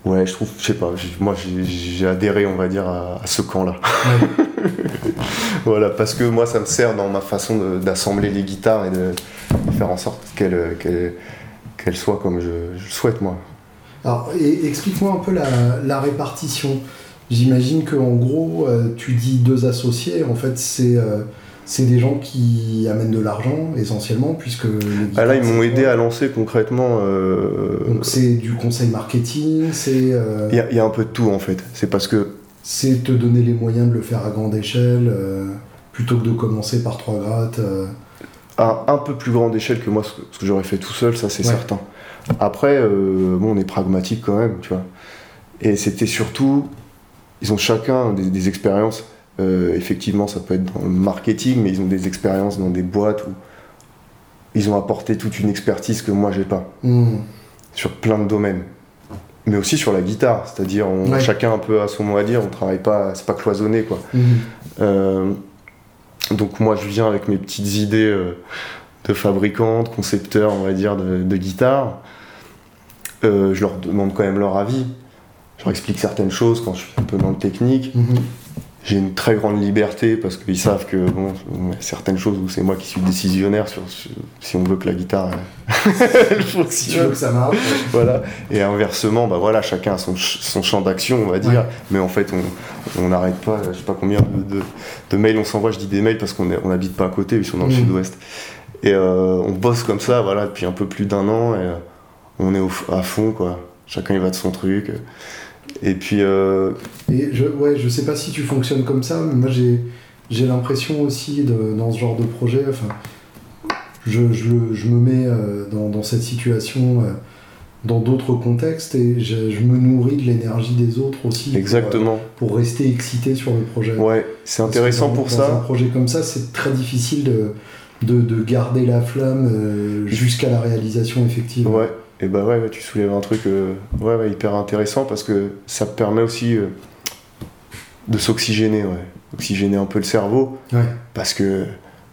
ouais, je trouve, je sais pas, moi, j'ai- adhéré, on va dire, à, à ce camp-là. voilà, parce que moi, ça me sert dans ma façon d'assembler les guitares et de, de faire en sorte qu'elles qu'elles soient comme je, je le souhaite, moi. Alors, explique-moi un peu la, la répartition. J'imagine que en gros, euh, tu dis deux associés, en fait, c'est euh, c'est des gens qui amènent de l'argent essentiellement, puisque. Ah, là, ils m'ont aidé à lancer concrètement. euh, Donc c'est du conseil marketing, c'est euh, Il y, a- il y a un peu de tout en fait. C'est parce que c'est te donner les moyens de le faire à grande échelle, euh, plutôt que de commencer par trois grattes. à un peu plus grande échelle que moi, ce que, j'aurais fait tout seul, ça c'est Ouais. certain. Après, bon, on est pragmatique quand même, tu vois. Et c'était surtout, ils ont chacun des, des expériences. Euh, effectivement, ça peut être dans le marketing, mais ils ont des expériences dans des boîtes où ils ont apporté toute une expertise que moi j'ai pas Hmm. sur plein de domaines. Mais aussi sur la guitare, c'est-à-dire Ouais. chacun un peu a son mot à dire, on travaille pas, c'est pas cloisonné quoi. Hmm. Euh, donc moi je viens avec mes petites idées euh, de fabricant, de concepteur, on va dire, de, de guitare. Je leur demande quand même leur avis. Je leur explique certaines choses quand je suis un peu dans le technique. Mhm. J'ai une très grande liberté parce qu'ils savent que bon, certaines choses où c'est moi qui suis décisionnaire sur, sur- si on veut que la guitare elle, Si tu veux que ça marche. Voilà. Et inversement, bah voilà, chacun a son, son champ d'action, on va dire. Ouais. Mais en fait, on on n'arrête pas. Je sais pas combien de, de- de mails on s'envoie. Je dis des mails parce qu'on on n'habite pas à côté, ils sont dans le Mhm. sud-ouest. Et euh, on bosse comme ça, voilà, depuis un peu plus d'un an. Et euh, on est au à fond, quoi. Chacun il va de son truc. Et puis, euh, Et je, ouais, je sais pas si tu fonctionnes comme ça, mais moi j'ai, j'ai l'impression aussi de- dans ce genre de projet, enfin, je, je, je me mets euh, dans, dans cette situation euh, dans d'autres contextes et je, je me nourris de l'énergie des autres aussi pour, exactement. euh, pour, rester excité sur le projet. Ouais, c'est intéressant dans- pour dans un ça. projet comme ça, c'est très difficile de, de, de garder la flamme euh, jusqu'à la réalisation effective. Ouais, et bah ouais, tu soulèves un truc euh, ouais, ouais, hyper intéressant parce que ça te permet aussi euh, de s'oxygéner, ouais. Oxygéner un peu le cerveau Ouais. parce que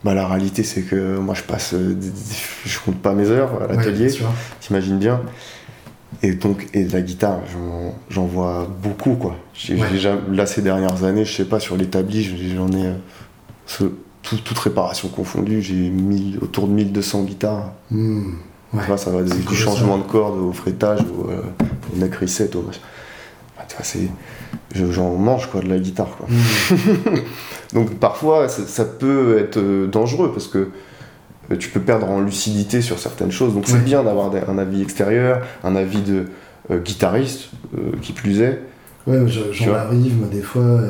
bah, la réalité c'est que moi je passe, euh, je compte pas mes heures à Ouais, l'atelier, sûr. t'imagines bien. Et donc, et de la guitare, j'en- vois beaucoup quoi. J'ai Ouais. là ces dernières années, je sais pas, sur l'établi, j'en ai, euh, ce- tout- toute réparation confondue, j'ai autour de 1200 guitares. Hmm. Ouais. Tu vois, ça va des- C'est du colossal. changement de corde au frétage, au, euh, au neck reset, au machin. J'en mange quoi de la guitare quoi. Hmm. Donc parfois ça, ça peut être euh, dangereux parce que euh, tu peux perdre en lucidité sur certaines choses. Donc Ouais. c'est bien d'avoir un avis extérieur, un avis de euh, guitariste euh, qui plus est. Ouais, j'en arrive, moi, des fois,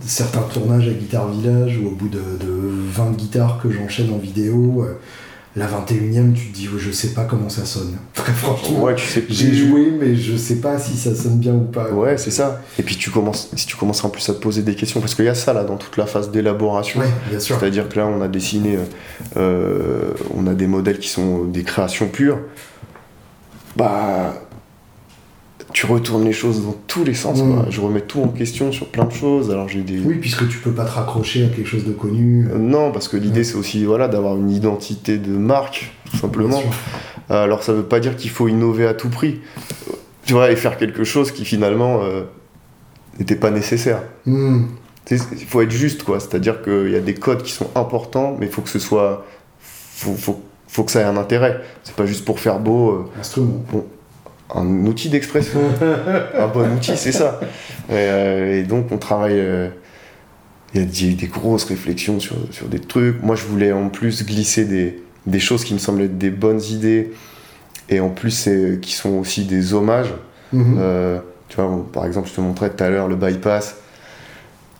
certains tournages à Guitare Village, où au bout de, de 20 guitares que j'enchaîne en vidéo, la 21ème, tu te dis, je sais pas comment ça sonne. Franchement, Ouais, tu sais. j'ai joué, mais je sais pas si ça sonne bien ou pas. Ouais, c'est ça. Et puis tu commences, si tu commences en plus à te poser des questions, parce qu'il y a ça là dans toute la phase d'élaboration. Ouais, bien sûr. C'est-à-dire que là, on a dessiné, euh, euh, on a des modèles qui sont des créations pures. Bah, tu retournes les choses dans tous les sens. Mm. quoi. Je remets tout en question sur plein de choses. Alors j'ai des. Oui, puisque tu peux pas te raccrocher à quelque chose de connu. Euh, Non, parce que l'idée Ouais. c'est aussi voilà d'avoir une identité de marque, tout simplement. Alors ça veut pas dire qu'il faut innover à tout prix. Tu vois, et faire quelque chose qui finalement euh, n'était pas nécessaire. Sais, Il faut être juste, quoi. C'est-à-dire qu'il y a des codes qui sont importants, mais il faut que ce soit. Faut, faut, faut que ça ait un intérêt. C'est pas juste pour faire beau. euh, Instrument. Un outil d'expression. un bon outil, c'est ça. Et, euh, et donc, on travaille. euh, Il y a des, des grosses réflexions sur, sur des trucs. Moi, je voulais en plus glisser des, des choses qui me semblaient être des bonnes idées. Et en plus, c'est- qui sont aussi des hommages. Mhm. Euh, tu vois, par exemple, je te montrais tout à l'heure le bypass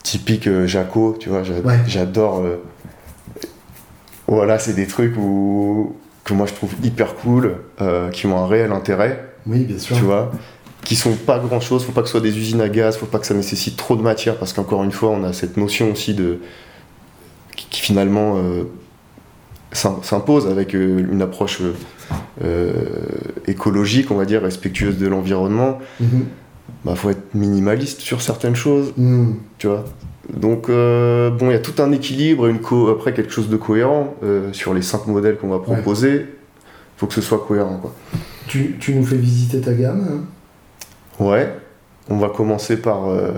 typique euh, Jaco, tu vois, Ouais. j'adore. euh, Voilà, c'est des trucs où, que moi je trouve hyper cool, euh, qui ont un réel intérêt, Oui, bien sûr. tu vois, qui sont pas grand chose, faut pas que ce soit des usines à gaz, faut pas que ça nécessite trop de matière, parce qu'encore une fois, on a cette notion aussi de. qui, qui finalement euh, s'im- s'impose avec euh, une approche euh, écologique, on va dire, respectueuse de l'environnement Mhm. bah, faut être minimaliste sur certaines choses, Hmm. tu vois. Donc, euh, bon, il y a tout un équilibre, et une co- après quelque chose de cohérent euh, sur les cinq modèles qu'on va proposer. faut que ce soit cohérent, quoi. Tu, tu nous fais visiter ta gamme hein Ouais, on va commencer par euh,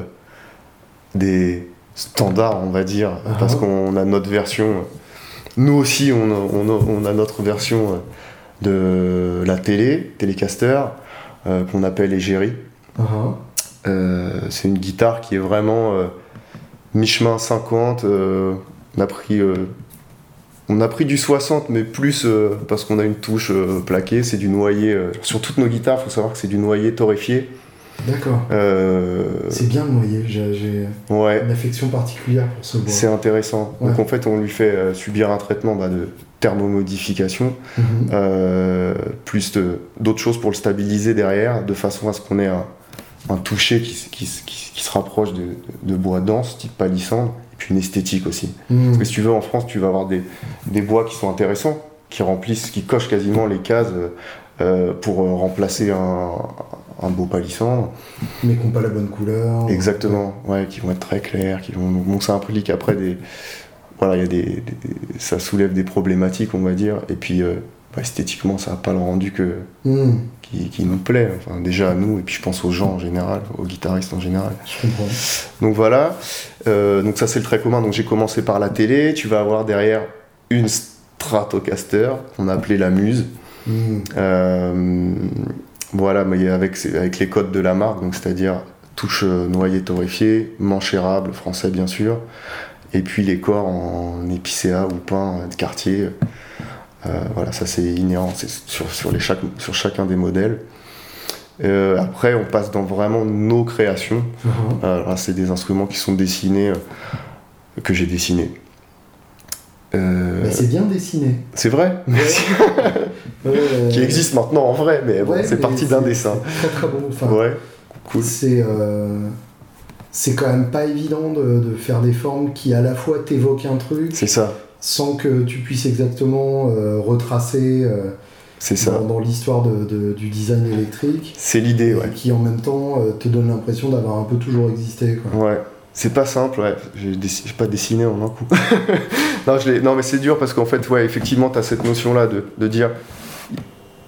des standards, on va dire, Ah. parce qu'on a notre version. Nous aussi, on a, on a- on a notre version euh, de la télé, Telecaster, euh, qu'on appelle Égérie. Ah, ah. Euh, c'est une guitare qui est vraiment mi-chemin 50. euh, on, a pris, on a pris du 60, mais plus euh, parce qu'on a une touche euh, plaquée. C'est du noyer. euh, sur toutes nos guitares, il faut savoir que c'est du noyer torréfié. D'accord. C'est bien le noyer. J'ai ouais, une affection particulière pour ce bois. c'est intéressant. Donc en fait, on lui fait subir un traitement bah, de thermomodification, euh, plus d'autres choses pour le stabiliser derrière, de façon à ce qu'on ait un, un toucher qui, se rapproche de, de bois dense, type palissandre, puis une esthétique aussi. Hmm. Parce que si tu veux, en France, tu vas avoir des, des bois qui sont intéressants, qui remplissent, qui cochent quasiment les cases euh, pour euh, remplacer un, un beau palissandre. Mais qui n'ont pas la bonne couleur. Exactement, ouais, qui vont être très clairs, qui vont. Donc ça implique après des. Voilà, il y a des, des- ça soulève des problématiques, on va dire. Et puis, euh, bah, esthétiquement, ça n'a pas le rendu que, Hmm, qui, qui nous plaît. Enfin, déjà à nous, et puis je pense aux gens en général, aux guitaristes en général. je comprends. Donc voilà, Euh, donc ça c'est le trait commun. Donc j'ai commencé par la télé, tu vas avoir derrière une Stratocaster qu'on a appelée la Muse. Hmm, Euh, voilà, mais avec, avec les codes de la marque, donc c'est-à-dire touche euh, noyée torréfiée, manche érable, français bien sûr, et puis les corps en épicéa ou pain de quartier. Euh, voilà, ça c'est inhérent c'est sur, sur, les chaque, sur chacun des modèles. Euh, après, on passe dans vraiment nos créations. Alors là, c'est des instruments qui sont dessinés, euh, que j'ai dessinés. Euh, Mais c'est bien dessiné. c'est vrai, ouais, qui existe maintenant en vrai, mais bon, ouais, c'est parti d'un dessin. Très très bon. Enfin, Ouais, cool. C'est euh, c'est quand même pas évident de, de faire des formes qui à la fois t'évoquent un truc C'est ça, sans que tu puisses exactement euh, retracer euh, c'est ça. dans, dans l'histoire de- de- du design électrique C'est l'idée, ouais. et qui en même temps euh, te donne l'impression d'avoir un peu toujours existé. Quoi. Ouais. C'est pas simple, ouais. J'ai j'ai pas dessiné en un coup. non, je non, mais c'est dur parce qu'en fait, ouais, effectivement, tu as cette notion-là de, de dire.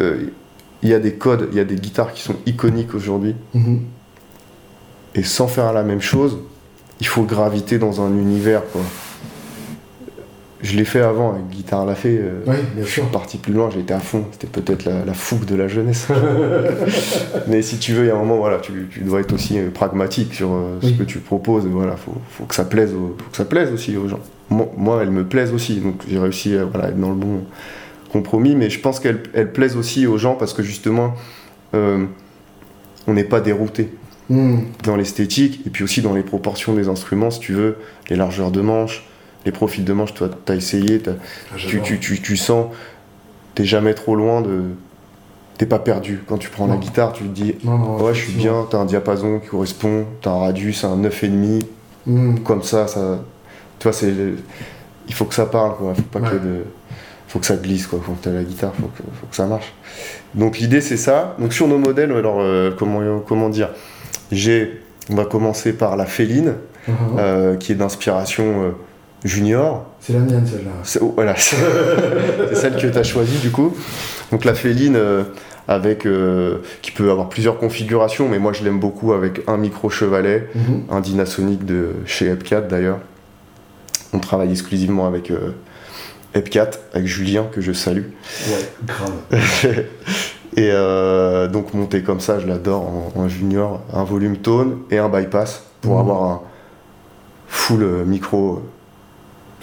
euh, Il y a des codes, il y a des guitares qui sont iconiques aujourd'hui. Mhm. Et sans faire la même chose, il faut graviter dans un univers, quoi. Je l'ai fait avant avec Guitare l'a fait. euh, Oui, bien je suis sûr. parti plus loin, j'ai été à fond. C'était peut-être la, la fougue de la jeunesse. Mais si tu veux, il y a un moment, voilà, tu, tu dois être aussi euh, pragmatique sur euh, Oui. ce que tu proposes. Voilà, faut, faut que ça plaise, au- faut que ça plaise aussi aux gens. Moi, moi, elle me plaise aussi, donc j'ai réussi à voilà, être dans le bon compromis. Mais je pense qu'elle elle plaise aussi aux gens parce que justement, euh, on n'est pas dérouté Mhm. dans l'esthétique et puis aussi dans les proportions des instruments, si tu veux, les largeurs de manches, les profils de manches. Toi, tu as essayé, t'as- Ah, tu, tu, tu, tu sens, t'es jamais trop loin de. T'es pas perdu. Quand tu prends la guitare, tu te dis Non, non, Ouais, je suis bien, t'as un diapason qui correspond, t'as un radius, un 9,5, Mhm. comme ça, ça. Tu vois, c'est. Il faut que ça parle, quoi. Faut pas Ouais. que de. Faut que ça glisse, quoi. Faut que t'aies la guitare, faut que, faut que ça marche. Donc l'idée, c'est ça. Donc sur nos modèles, alors, euh, comment, comment dire? J'ai. On va commencer par la féline, Mhm. euh, qui est d'inspiration euh, junior. C'est la mienne celle-là. C'est oh, voilà, c'est celle que tu as choisie du coup. Donc la féline euh, avec euh, qui peut avoir plusieurs configurations, mais moi je l'aime beaucoup avec un micro chevalet, Mhm. un Dynasonic de chez Epcat d'ailleurs. On travaille exclusivement avec euh, Epcat, avec Julien que je salue. Ouais, grave. et donc monté comme ça, je l'adore en, en junior, un volume tone et un bypass pour Mhm. avoir un full micro.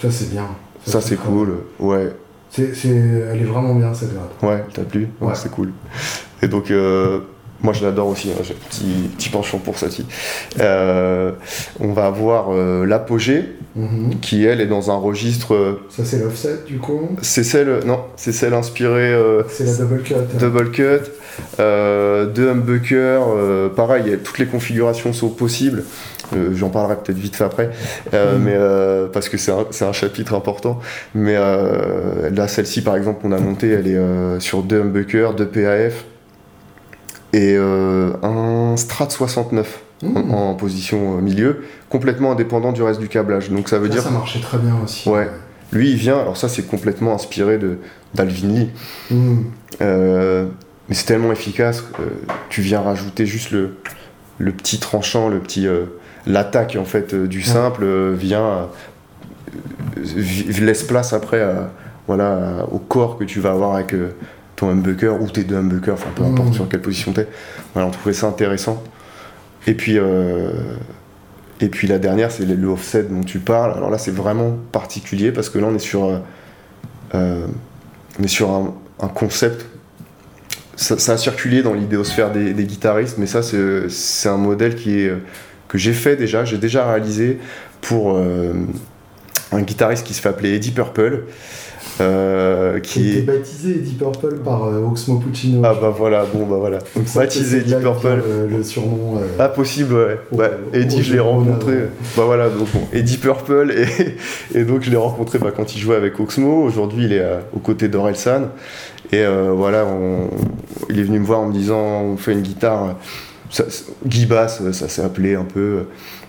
Ça c'est bien. Ça c'est cool, ouais. C'est, Elle est vraiment bien cette grade. Ouais, t'as plu? Ouais, Ouais. c'est cool. Et donc, euh, moi je l'adore aussi, hein, j'ai un petit, petit penchant pour ça aussi. Euh, on va avoir euh, l'apogée, Mhm. qui elle est dans un registre. euh, Ça c'est l'offset du coup? c'est celle, non, c'est celle inspirée C'est la double cut. double cut, de humbucker, pareil, toutes les configurations sont possibles. Euh, J'en parlerai peut-être vite fait après, euh, Mhm. mais euh, parce que c'est un, un chapitre important. Mais euh, là, celle-ci, par exemple, qu'on a montée, elle est sur deux humbuckers, deux PAF et un Strat 69 en, Mhm. en position milieu, complètement indépendant du reste du câblage. Donc ça veut dire, ça marchait très bien aussi. Ouais. lui, il vient. Alors ça, c'est complètement inspiré de d'Alvin Lee. Mhm. Euh, mais c'est tellement efficace, tu viens rajouter juste le, le petit tranchant, le petit euh, l'attaque en fait euh, du simple euh, vient euh, laisse place après à- voilà au corps que tu vas avoir avec ton humbucker ou tes deux humbuckers, enfin peu importe sur quelle position t'es. Voilà, on trouvait ça intéressant. Et puis euh, et puis la dernière, c'est le- offset dont tu parles. Alors là, c'est vraiment particulier parce que là, on est sur euh, on est sur un, un concept. Ça, ça a circulé dans l'idéosphère des, des guitaristes, mais ça, c'est un modèle qui est, que j'ai fait déjà, j'ai déjà réalisé pour euh, un guitariste qui se fait appeler Eddie Purple. euh, Qui était est. baptisé Deep Purple par euh, Oxmo Puccino. Ah bah voilà, bon bah voilà. Donc baptisé vient Purple. Le, le surnom. euh, Ah possible ouais. Oh, Eddie je l'ai rencontré. Bah voilà donc bon, Eddie Purple et, et donc je l'ai rencontré bah, quand il jouait avec Oxmo. Aujourd'hui il est euh, aux côtés d'Orelsan et euh, voilà on- il est venu me voir en me disant on fait une guitare. Ça, Guy Bass euh, ça s'est appelé un peu.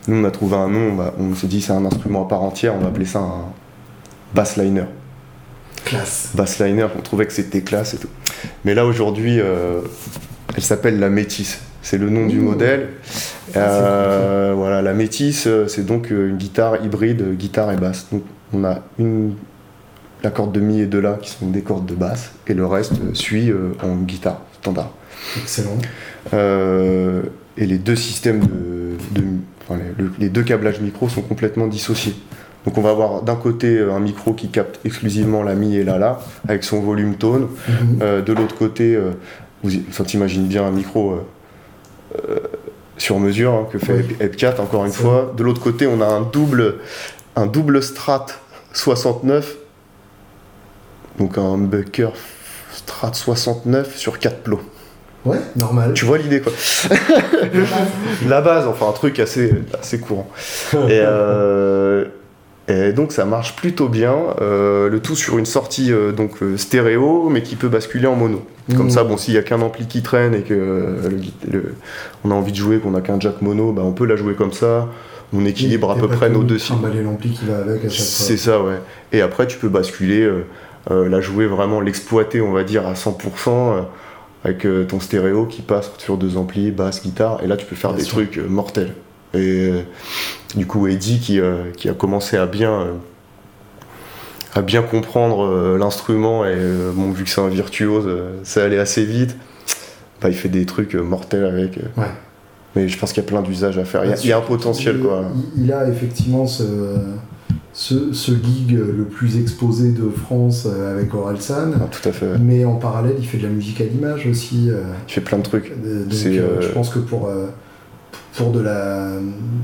Nous on a trouvé un nom. on s'est dit c'est un instrument à part entière. On va appeler ça un bassliner. Classe. Bassliner, on trouvait que c'était classe et tout. Mais là aujourd'hui, euh, elle s'appelle la Métis. C'est le nom du modèle. Ah, Euh, voilà, la Métis, euh, c'est donc une guitare hybride, guitare et basse. Donc on a une, la corde de mi et de la qui sont des cordes de basse, et le reste suit euh, en guitare standard. Excellent. Euh, et les deux systèmes de, de- enfin, les, le- les deux câblages micro sont complètement dissociés. Donc on va avoir d'un côté euh, un micro qui capte exclusivement la mi et la la avec son volume tone. Mhm. Euh, de l'autre côté, vous ça t'imagine bien un micro sur mesure hein, que fait Oui. Ep4 encore une fois. De l'autre côté, on a un double, un double Strat 69, donc un humbucker Strat 69 sur 4 plots. Ouais, normal. Tu vois l'idée quoi La base, enfin un truc assez, assez courant. Et, euh, et donc ça marche plutôt bien. euh, le tout sur une sortie euh, donc stéréo, mais qui peut basculer en mono. Comme Mmh. ça, bon, s'il y a qu'un ampli qui traîne et que le gui- le- on a envie de jouer, qu'on a qu'un jack mono, bah, on peut la jouer comme ça. On équilibre à peu près nos deux cycles. trimballer l'ampli qui va avec à chaque fois. C'est ça, ouais. Et après, tu peux basculer, euh, euh, la jouer vraiment, l'exploiter, on va dire, à 100%, euh, avec euh, ton stéréo qui passe sur deux amplis, basse, guitare, et là, tu peux faire Bien des sûr. trucs euh, mortels. Et euh, du coup, Eddie, qui, qui a commencé à bien, à bien comprendre euh, l'instrument, et euh, bon, vu que c'est un virtuose, euh, ça allait assez vite, bah, il fait des trucs mortels avec. Ouais. Mais je pense qu'il y a plein d'usages à faire. Il y a- il y, a un potentiel, il, quoi. il- il a effectivement ce, ce, ce gig le plus exposé de France euh, avec Orelsan. Ah, tout à fait. Mais en parallèle, il fait de la musique à l'image aussi. euh, Il fait plein de trucs. donc, euh, je pense que pour, pour, de la,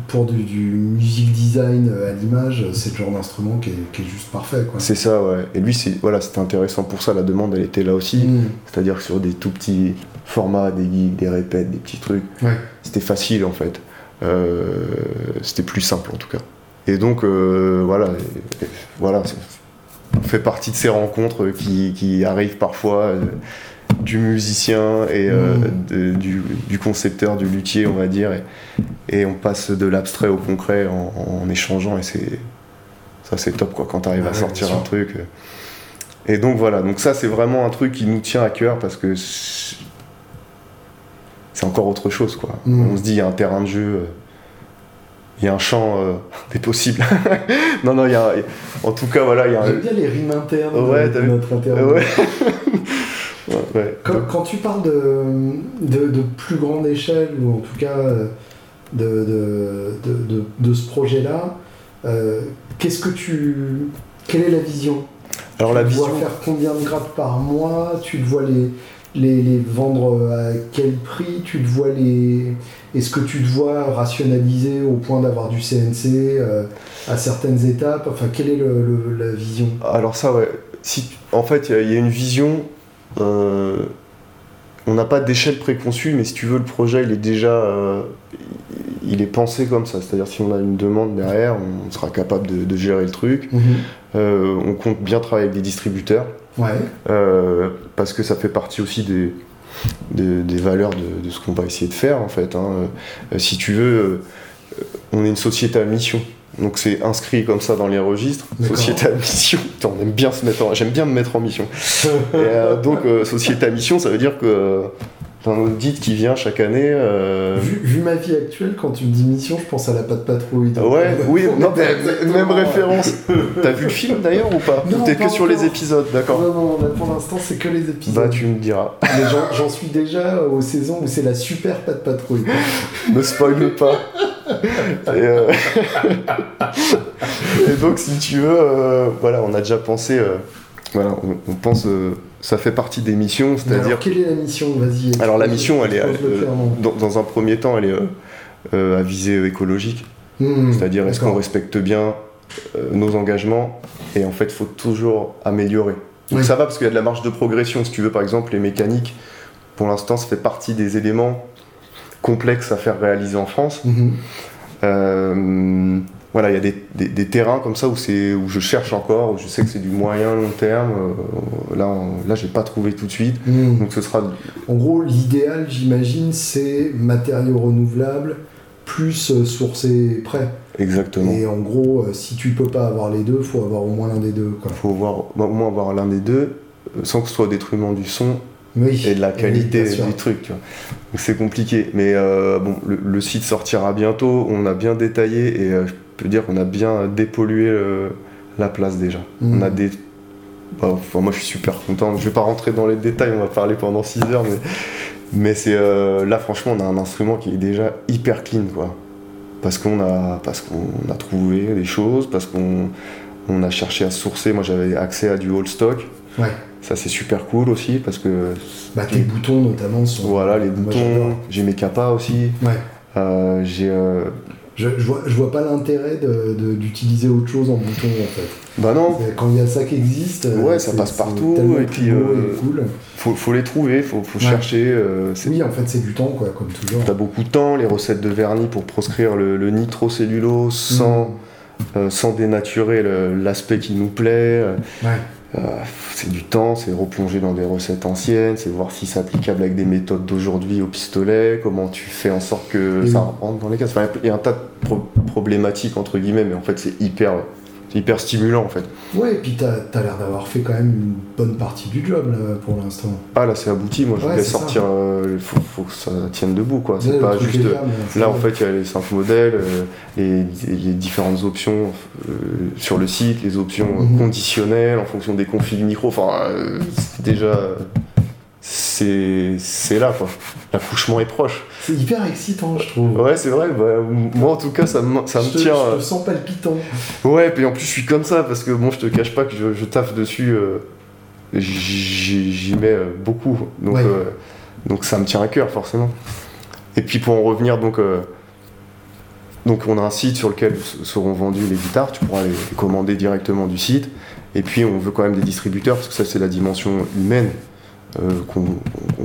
pour du, du music design à l'image, c'est le genre d'instrument qui est, qui est juste parfait. C'est ça, ouais. Et lui, c'est voilà, c'était intéressant pour ça. La demande, elle était là aussi. Mm. C'est-à-dire que sur des tout petits formats, des gigs, des répètes, des petits trucs, Ouais. c'était facile en fait. Euh, c'était plus simple en tout cas. Et donc, euh, voilà, et- et voilà, on fait partie de ces rencontres qui, qui arrivent parfois euh, du musicien et euh, Mm. de- du, du concepteur, du luthier, on va dire, et, et on passe de l'abstrait au concret en, en échangeant, et c'est ça, c'est top quoi quand tu arrives Ah à sortir un truc. Et donc voilà, donc ça c'est vraiment un truc qui nous tient à cœur parce que c'est encore autre chose quoi. Mm. On se dit il y a un terrain de jeu, il y a un champ euh, des possibles. non non, il y a en tout cas voilà, il y a un J'aime bien les rimes internes Ouais, de notre interview. ouais. Quand, quand tu parles de, de, de plus grande échelle, ou en tout cas euh, de, de, de, ce projet-là, euh, qu'est-ce que tu. Quelle est la vision? Alors Tu la te vision, vois faire combien de grappes par mois? Tu te vois les, les, les vendre à quel prix? Tu te vois les. Est-ce que tu te vois rationaliser au point d'avoir du CNC euh, à certaines étapes? Enfin, quelle est le- le- la vision? Alors ça ouais, si en fait il y a- une vision euh, on n'a pas d'échelle préconçue, mais si tu veux, le projet, il est déjà, euh, il est pensé comme ça. C'est-à-dire, si on a une demande derrière, on sera capable de, de gérer le truc. Euh, on compte bien travailler avec des distributeurs, Ouais. parce que ça fait partie aussi des, des, des valeurs de, de ce qu'on va essayer de faire, en fait. hein. Euh, si tu veux, euh, on est une société à mission. Donc c'est inscrit comme ça dans les registres, société à mission. Putain, on aime bien se mettre en... J'aime bien me mettre en mission. Et, euh, donc, euh, société à mission, ça veut dire que euh, t'as un audit qui vient chaque année. euh, Vu, vu ma vie actuelle, quand tu me dis mission, je pense à la patte patrouille. donc, Ouais, euh, oui, non, mais même référence. T'as vu le film d'ailleurs ou pas? Non, Ou T'es pas que sur les épisodes, d'accord. Non, non, là, pour l'instant, c'est que les épisodes. Bah, tu me diras. Mais j'en- suis déjà aux saisons où c'est la super patte patrouille. Ne spoil pas. Et, euh, et donc, si tu veux, euh, voilà, on a déjà pensé. euh, voilà, on, on pense. Ça fait partie des missions, c'est-à-dire. Alors, quelle est la mission? Vas-y. Alors, la mission, elle est. euh, dans, dans un premier temps, elle est euh, euh, à visée écologique. Hmm, C'est-à-dire, est-ce qu'on respecte bien euh, nos engagements? Et en fait, il faut toujours améliorer. Donc Oui. ça va parce qu'il y a de la marge de progression. Si tu veux, par exemple, les mécaniques, pour l'instant, ça fait partie des éléments complexes à faire réaliser en France. Mhm. Euh, voilà, il y a des, des- des terrains comme ça où, où je cherche encore, où je sais que c'est du moyen long terme. Euh, là, on- là, j'ai pas trouvé tout de suite. Hmm. Donc ce sera En gros, l'idéal, j'imagine, c'est matériaux renouvelables, plus euh, sourcé près. Exactement. Et en gros, euh, si tu peux pas avoir les deux, faut avoir au moins l'un des deux. Quoi. faut voir, bah, au moins avoir l'un des deux, sans que ce soit au détriment du son Oui. et de la qualité du truc. tu vois. Donc c'est compliqué. Mais euh, bon, le, le site sortira bientôt. On a bien détaillé et euh, je dire qu'on a bien dépollué euh, la place déjà. Mm. On a des. bah, enfin, moi je suis super content. Je vais pas rentrer dans les détails, on va parler pendant 6 heures, mais, mais c'est euh, là franchement on a un instrument qui est déjà hyper clean quoi. Parce qu'on a, parce qu'on a trouvé des choses, parce qu'on on a cherché à sourcer. Moi j'avais accès à du old stock. Ouais. Ça c'est super cool aussi parce que Bah, tes boutons notamment sont. voilà les boutons, j'ai mes capas aussi. Ouais. Euh, j'ai Je, je, vois, je vois pas l'intérêt d'utiliser autre chose en bouton en fait. bah non, Quand il y a ça qui existe, euh, Ouais, ça passe partout, et puis, beau euh, et cool. faut, faut les trouver, faut, faut Ouais. chercher. euh, Oui, en fait, c'est du temps, quoi, comme toujours. T'as beaucoup de temps, les recettes de vernis pour proscrire le, le nitrocellulose sans, Mm. euh, sans dénaturer l'aspect qui nous plaît. Ouais. Euh, c'est du temps, c'est replonger dans des recettes anciennes, c'est voir si c'est applicable avec des méthodes d'aujourd'hui au pistolet, comment tu fais en sorte que ça rentre dans les cases. Enfin, il y a un tas de pro- problématiques entre guillemets, mais en fait c'est hyper, c'est hyper stimulant en fait. Ouais, et puis t'as as, l'air d'avoir fait quand même une bonne partie du job là, pour l'instant. Ah là c'est abouti, moi je voulais sortir, il faut, faut que ça tienne debout quoi. C'est pas juste. là, en fait, il y a les cinq modèles, euh, les, les différentes options euh, sur le site, les options euh, Mhm. conditionnelles en fonction des configs micro. Enfin, euh, déjà. C'est c'est là, quoi. L'accouchement est proche. C'est hyper excitant, je trouve. Ouais, c'est vrai. bah, moi, en tout cas, ça me, ça me je, te, tient. je euh, te sens palpitant. Ouais, puis en plus, je suis comme ça parce que bon, je te cache pas que je, je taffe dessus. euh, J'y mets euh, beaucoup. Donc, Ouais. euh, donc ça me tient à cœur, forcément. Et puis pour en revenir, donc, euh, donc on a un site sur lequel seront vendues les guitares. Tu pourras les, les commander directement du site. Et puis on veut quand même des distributeurs parce que ça, c'est la dimension humaine. Euh, qu'on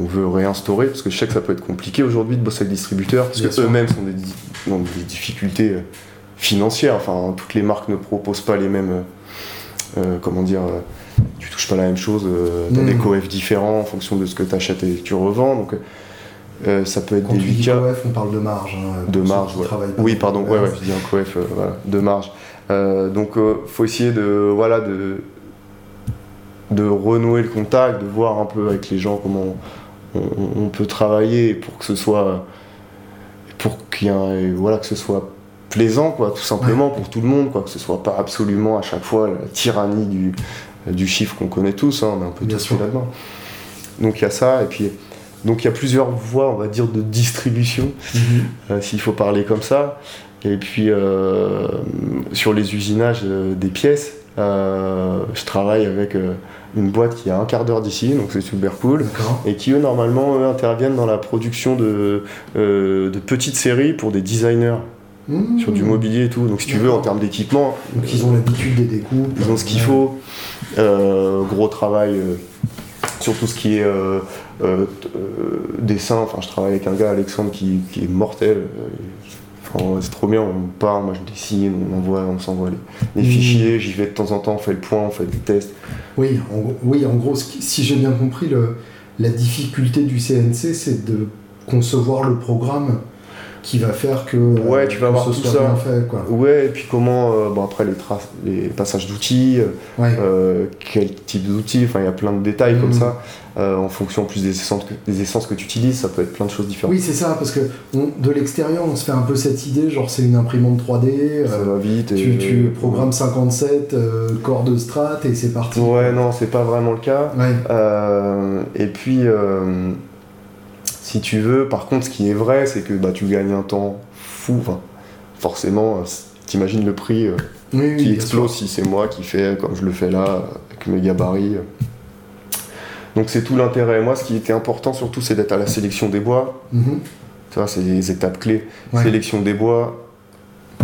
veut réinstaurer parce que je sais que ça peut être compliqué aujourd'hui de bosser avec des distributeurs parce Bien que sûr. eux-mêmes sont des, ont des difficultés euh, financières enfin toutes les marques ne proposent pas les mêmes euh, euh, comment dire euh, tu touches pas la même chose tu as Mm. des coefs différents en fonction de ce que tu achètes et que tu revends donc euh, ça peut être Quand tu dis délicat coef, on parle de marge. hein, de marge ouais. oui dans pardon ouais, ouais je dis un coef euh, voilà, de marge Euh, donc euh, faut essayer de voilà de de renouer le contact de voir un peu avec les gens comment on, peut travailler pour que ce soit pour qu'il voilà que ce soit plaisant quoi tout simplement pour tout le monde quoi que ce soit pas absolument à chaque fois la tyrannie du du chiffre qu'on connaît tous hein, on est un peu Bien tous là-dedans donc il y a ça et puis donc il y a plusieurs voies on va dire de distribution Mhm. euh, s'il faut parler comme ça. Et puis euh, sur les usinages euh, des pièces, euh, je travaille avec une boîte qui a un quart d'heure d'ici, donc c'est super cool. Et qui eux normalement eux, interviennent dans la production de, euh, de petites séries pour des designers Mhm. sur du mobilier et tout. Donc si tu veux en termes d'équipement, Donc ils ont l'habitude des découpes. ils ont ce qu'il faut. Euh, gros travail euh, sur tout ce qui est dessin. Enfin, je travaille avec un gars, Alexandre, qui, qui est mortel. Enfin, c'est trop bien. On part, moi je dessine, on envoie, on s'envoie les, les Mhm. fichiers. J'y vais de temps en temps, on fait le point, on fait des tests. Oui, en, gros- oui, en gros, ce qui- si j'ai bien compris, le, la difficulté du CNC, c'est de concevoir le programme qui va faire que, euh, Ouais, tu vas avoir tout ça. bien fait. Quoi. Ouais, et puis comment, euh, bon après les traces, les passages d'outils, euh, Ouais. euh, quel type d'outils, enfin il y a plein de détails comme Mhm. ça, en fonction plus des essences que, des essences que tu utilises, ça peut être plein de choses différentes. Oui, c'est ça, parce que on- de l'extérieur, on se fait un peu cette idée, genre c'est une imprimante 3D, Ça va vite. tu, et- tu programmes 57 euh, corps de strat et c'est parti. Ouais, non, c'est pas vraiment le cas. Ouais. Et puis, si tu veux, par contre, ce qui est vrai, c'est que bah, tu gagnes un temps fou. Enfin, forcément, euh, t'imagines le prix euh, Oui, qui explose si c'est moi qui fais comme je le fais là, avec mes gabarits. Donc c'est tout l'intérêt. Moi, ce qui était important surtout, c'est d'être à la sélection des bois. Mhm. Ça, c'est les étapes clés. Ouais. Sélection des bois,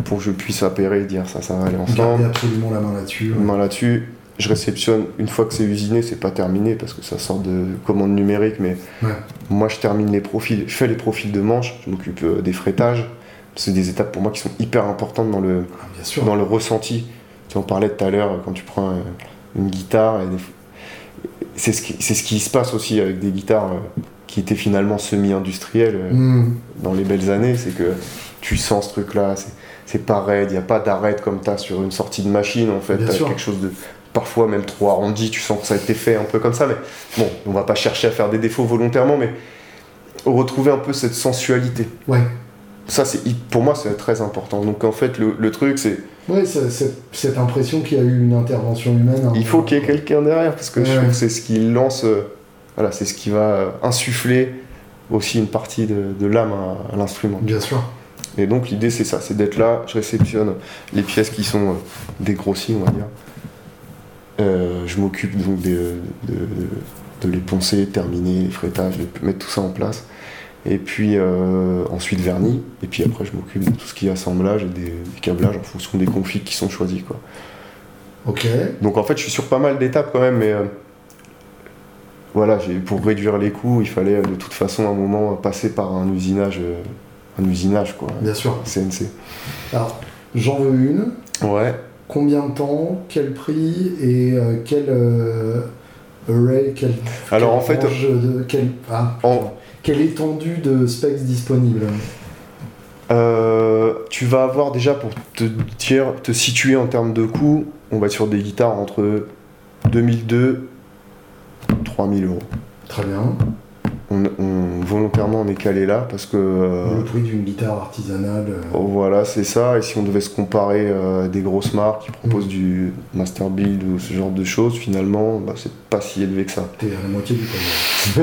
pour que je puisse appairer et dire ça, ça va aller ensemble. Garder absolument la main là-dessus. ouais. Main là-dessus. Je réceptionne une fois que c'est usiné, c'est pas terminé parce que ça sort de commande numérique, mais Ouais. moi je termine les profils, je fais les profils de manches, je m'occupe euh, des frettages. C'est des étapes pour moi qui sont hyper importantes dans le, Ah, bien sûr. dans le ressenti. Tu en parlais tout à l'heure euh, quand tu prends euh, une guitare c'est ce, qui, c'est ce qui se passe aussi avec des guitares qui étaient finalement semi-industrielles Mhm. dans les belles années, c'est que tu sens ce truc-là, c'est pas raide, il n'y a pas d'arrêt comme tu as sur une sortie de machine en fait, avec quelque chose de parfois même trop arrondi, tu sens que ça a été fait un peu comme ça, mais bon, on va pas chercher à faire des défauts volontairement, mais retrouver un peu cette sensualité. Ouais. Ça, c'est pour moi, c'est très important. Donc en fait, le, truc, c'est. Ouais, cette impression qu'il y a eu une intervention humaine. Il faut qu'il y ait quelqu'un derrière, parce que je trouve que c'est ce qui lance. Euh, voilà, c'est ce qui va euh, insuffler aussi une partie de, l'âme à, l'instrument. Bien sûr. Et donc l'idée c'est ça, c'est d'être là, je réceptionne les pièces qui sont euh, dégrossies, on va dire. Je m'occupe donc de, de, les poncer, terminer les frétages, de mettre tout ça en place et puis euh, ensuite vernis, et puis après je m'occupe de tout ce qui est assemblage et des, câblages en fonction des configs qui sont choisis. Quoi. Ok. Donc en fait je suis sur pas mal d'étapes quand même, mais euh, voilà, pour réduire les coûts, il fallait de toute façon à un moment passer par un usinage, euh, un usinage quoi. Bien sûr. CNC. Alors j'en veux une. Ouais. Combien de temps, quel prix et quel array, quel, Alors en fait, de, quel, ah, quelle étendue de specs disponible? Euh, tu vas avoir déjà pour te dire, te situer en termes de coût, on va être sur des guitares entre 2002 3000 euros. Très bien on, volontairement on est calé là parce que. Euh, le prix d'une guitare artisanale. Euh. Oh, voilà, c'est ça. Et si on devait se comparer euh, à des grosses marques qui proposent mm. du master build ou ce genre de choses, finalement, bah, c'est pas si élevé que ça. T'es à la moitié du prix.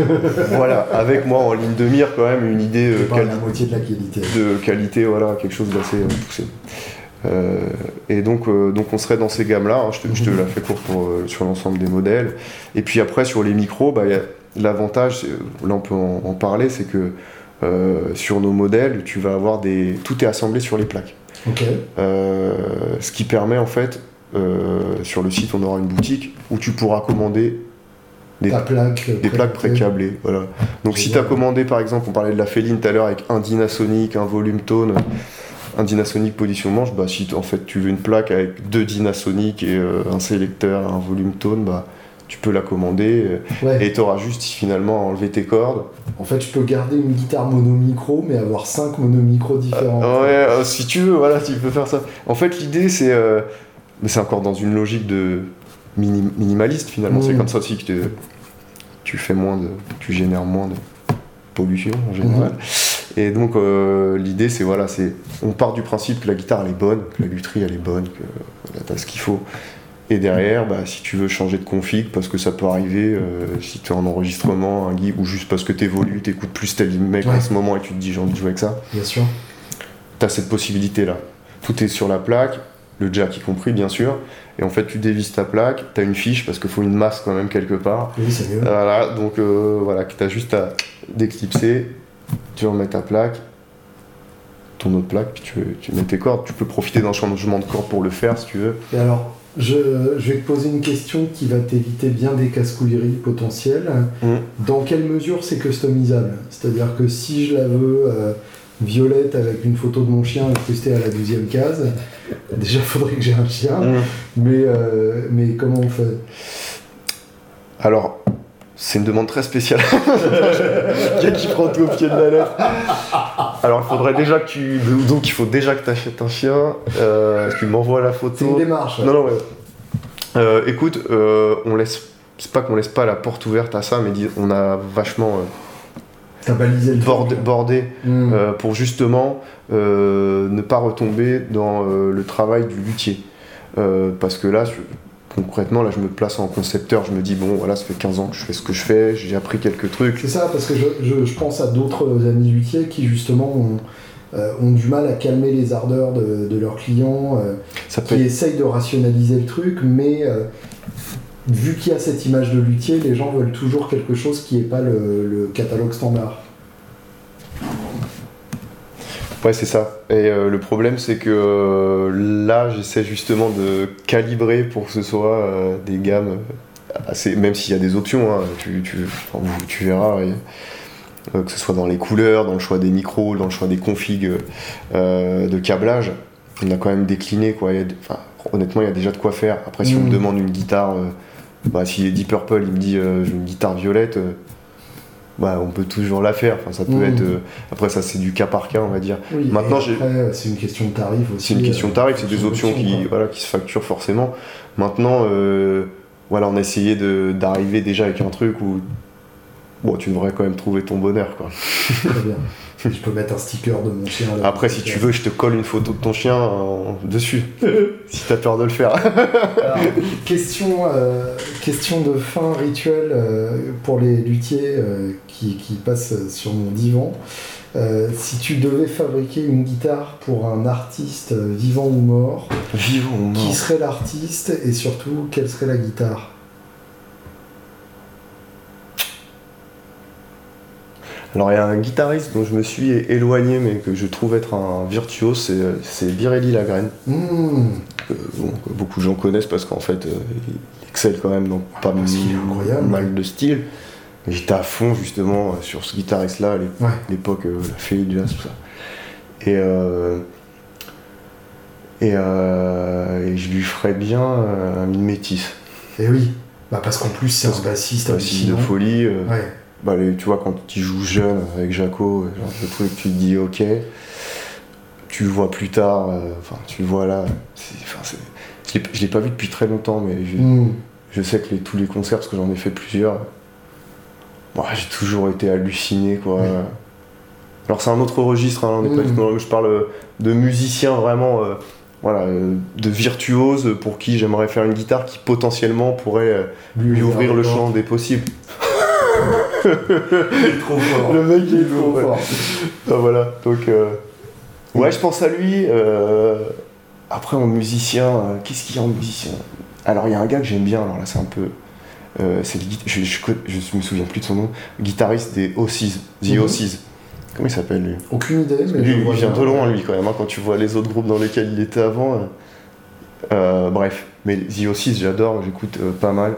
voilà, avec moi en ligne de mire quand même une idée. Pas la moitié de la qualité. De qualité, voilà, quelque chose d'assez poussé. et donc, donc on serait dans ces gammes-là, hein. je, te, je, te, mm-hmm. la fais court pour, sur l'ensemble des modèles. Et puis après, sur les micros, bah, y a, L'avantage, là on peut en, parler, c'est que euh, sur nos modèles, tu vas avoir des. Tout est assemblé sur les plaques. Euh, ce qui permet en fait, euh, sur le site, on aura une boutique où tu pourras commander des, plaque des plaques précablées. Voilà. Donc si tu as commandé par exemple, on parlait de la Féline tout à l'heure avec un Dynasonic, un volume tone, un Dynasonic position manche, bah, si en fait tu veux une plaque avec deux Dynasonic et un sélecteur, un volume tone, bah, tu peux la commander euh, et tu auras juste finalement enlevé tes cordes. En fait, tu peux garder une guitare mono-micro, mais avoir cinq mono-micro différents. ouais, euh, si tu veux, voilà, tu peux faire ça. En fait, l'idée, c'est. Euh, mais c'est encore dans une logique de minimaliste finalement. C'est mm. comme ça aussi que tu fais moins de. Tu génères moins de pollution en général. Mm-hmm. Et donc, l'idée, c'est voilà, c'est. On part du principe que la guitare, elle est bonne, que la lutherie, elle est bonne, que tu as ce qu'il faut. Et derrière, bah, si tu veux changer de config, parce que ça peut arriver, euh, si tu es en enregistrement, un guide, ou juste parce que tu évolues, tu écoutes plus tel mec en ce moment et tu te dis j'ai envie de jouer avec ça. Bien sûr. Tu as cette possibilité-là. Tout est sur la plaque, le jack y compris, bien sûr. Et en fait, tu dévises ta plaque, tu as une fiche, parce qu'il faut une masse quand même quelque part. Oui, c'est mieux. Voilà, donc euh, voilà, tu as juste à déclipser, tu remets ta plaque, ton autre plaque, puis tu, tu mets tes cordes. Tu peux profiter d'un changement de corde pour le faire si tu veux. Et alors, je, vais te poser une question qui va t'éviter bien des casse-couilleries potentielles. Mm. Dans quelle mesure c'est customisable? C'est-à-dire que si je la veux euh, violette avec une photo de mon chien incrustée à la deuxième case, déjà faudrait que j'ai un chien, mm. mais, euh, mais comment on fait? Alors, c'est une demande très spéciale. Quelqu'un qui prend tout au pied de la lettre. Alors, il faudrait déjà que tu. Donc, il faut déjà que tu achètes un chien. Euh, tu m'envoies la photo. C'est une démarche. Non, non, ouais. Euh, écoute, euh, on laisse. C'est pas qu'on laisse pas la porte ouverte à ça, mais on a vachement. T'as balisé le bordé, bordé hmm. pour justement ne pas retomber dans le travail du luthier. parce que là, concrètement, là, je me place en concepteur, je me dis, bon, voilà, ça fait 15 ans que je fais ce que je fais, j'ai appris quelques trucs. C'est ça, parce que je, pense à d'autres amis luthiers qui, justement, ont, euh, du mal à calmer les ardeurs de, leurs clients, euh, qui essayent de rationaliser le truc, mais euh, vu qu'il y a cette image de luthier, les gens veulent toujours quelque chose qui n'est pas le catalogue standard. Ouais, c'est ça. Et euh, le problème, c'est que euh, là, j'essaie justement de calibrer pour que ce soit euh, des gammes assez. Même s'il y a des options, hein, tu, tu, tu, verras. que ce soit dans les couleurs, dans le choix des micros, dans le choix des configs de câblage, on a quand même décliné. Quoi. honnêtement, il y a déjà de quoi faire. Après, si on me mm. demande une guitare, bah, si Deep Purple, il me dit j'ai une guitare violette bah, on peut toujours la faire. Enfin, ça peut Mhm. être. euh, après, ça, c'est du cas par cas, on va dire. Oui, Maintenant, c'est une question de tarif aussi. C'est une question de euh, tarif, c'est des options qui, voilà, qui se facturent forcément. Maintenant, euh, voilà, on a essayé de- d'arriver déjà avec un truc où bon, tu devrais quand même trouver ton bonheur. Quoi. Très bien. Je peux mettre un sticker de mon chien. là. Après, si tu veux, je te colle une photo de ton chien en- dessus, si t'as peur de le faire. Alors, question, euh, question de fin rituel euh, pour les luthiers euh, qui, qui passent sur mon divan. Euh, si tu devais fabriquer une guitare pour un artiste euh, vivant ou mort, Vivant ou qui mort. serait l'artiste et surtout quelle serait la guitare? Alors, il y a un guitariste dont je me suis éloigné, mais que je trouve être un virtuose, c'est- c'est Birelli. Mmh, que, bon, que beaucoup de gens connaissent parce qu'en fait, euh, il excelle quand même dans pas incroyable. mal de styles. Mais J'étais à fond justement euh, sur ce guitariste-là, à l'é- Ouais. l'époque, euh, la fée du jazz, tout ça. Et, euh, et, euh, et je lui ferais bien euh, une métisse. Et oui, bah parce qu'en plus c'est un bassiste Aussi de folie. euh, Ouais. Bah, les- tu vois, quand tu joues jeune avec Jaco, genre, le truc, tu te dis ok. Tu le vois plus tard, euh, enfin, tu le vois là. je l'ai- je l'ai pas vu depuis très longtemps, mais je, Mmh. je sais que les- tous les concerts, parce que j'en ai fait plusieurs, bah, j'ai toujours été halluciné, quoi. Oui. Alors, c'est un autre registre, hein, on pas le- je parle euh, de musiciens vraiment, euh, voilà, de virtuoses pour qui j'aimerais faire une guitare qui potentiellement pourrait euh, lui ouvrir le champ des possibles. Il est trop fort. Le mec, il est trop fort. Ah, voilà, donc. euh, Ouais, je pense à lui. euh, Après, en musicien, euh, qu'est-ce qu'il y a en musicien? Alors, il y a un gars que j'aime bien, alors là, c'est un peu. c'est le je, je, co- je me souviens plus de son nom, guitariste des Ossies, The Mhm. Ossies. Comment il s'appelle lui? Aucune idée, mais Lui, il vient de loin, lui, quand même, hein, quand tu vois les autres groupes dans lesquels il était avant. euh, euh, bref, mais The Ossies, j'adore, j'écoute euh, pas mal.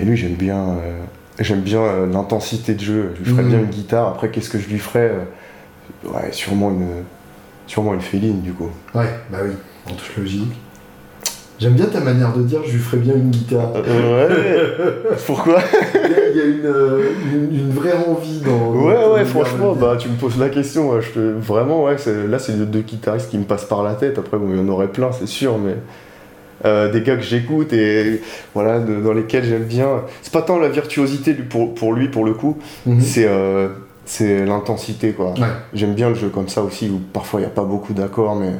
Et lui, j'aime bien, euh, j'aime bien euh, l'intensité de jeu. Je lui ferais Mhm. bien une guitare. Après, qu'est-ce que je lui ferais euh, Ouais, sûrement une, sûrement une féline, du coup. Ouais, bah oui, en toute logique. J'aime bien ta manière de dire, je lui ferais bien une guitare. Euh, ouais. Pourquoi? Il y a, une, une, une vraie envie dans. dans Ouais, ton ouais, franchement, bah, tu me poses la question. je te- Vraiment, ouais, là, c'est les deux guitaristes qui me passent par la tête. Après, bon, il y en aurait plein, c'est sûr, mais. Euh, des gars que j'écoute et voilà de- dans lesquels j'aime bien c'est pas tant la virtuosité pour, pour lui pour le coup Mhm. c'est euh, c'est l'intensité quoi Ouais. j'aime bien le jeu comme ça aussi où parfois il n'y a pas beaucoup d'accords mais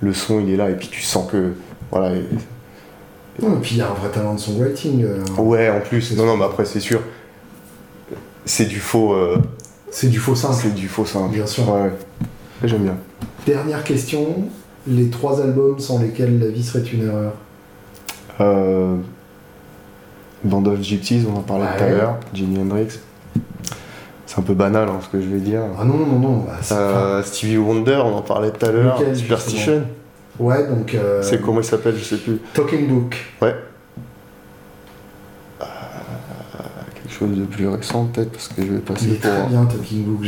le son il est là et puis tu sens que voilà et- Non, et puis il y a un vrai talent de songwriting. euh, ouais en plus non non mais après c'est sûr c'est du faux euh, C'est du faux simple. c'est du faux simple Bien sûr. ouais, j'aime bien Dernière question les trois albums sans lesquels la vie serait une erreur. Euh, Band of Gypsies, on en parlait tout à Ouais. l'heure, Jimi Hendrix. C'est un peu banal hein, ce que je vais dire. Ah non, non, non. bah, Euh, Stevie Wonder, on en parlait tout à l'heure. Superstition. ouais, donc. euh, C'est comment il s'appelle, je sais plus. Talking Book. Ouais. Euh, quelque chose de plus récent peut-être parce que je vais passer Il est pour. très bien, Talking Book.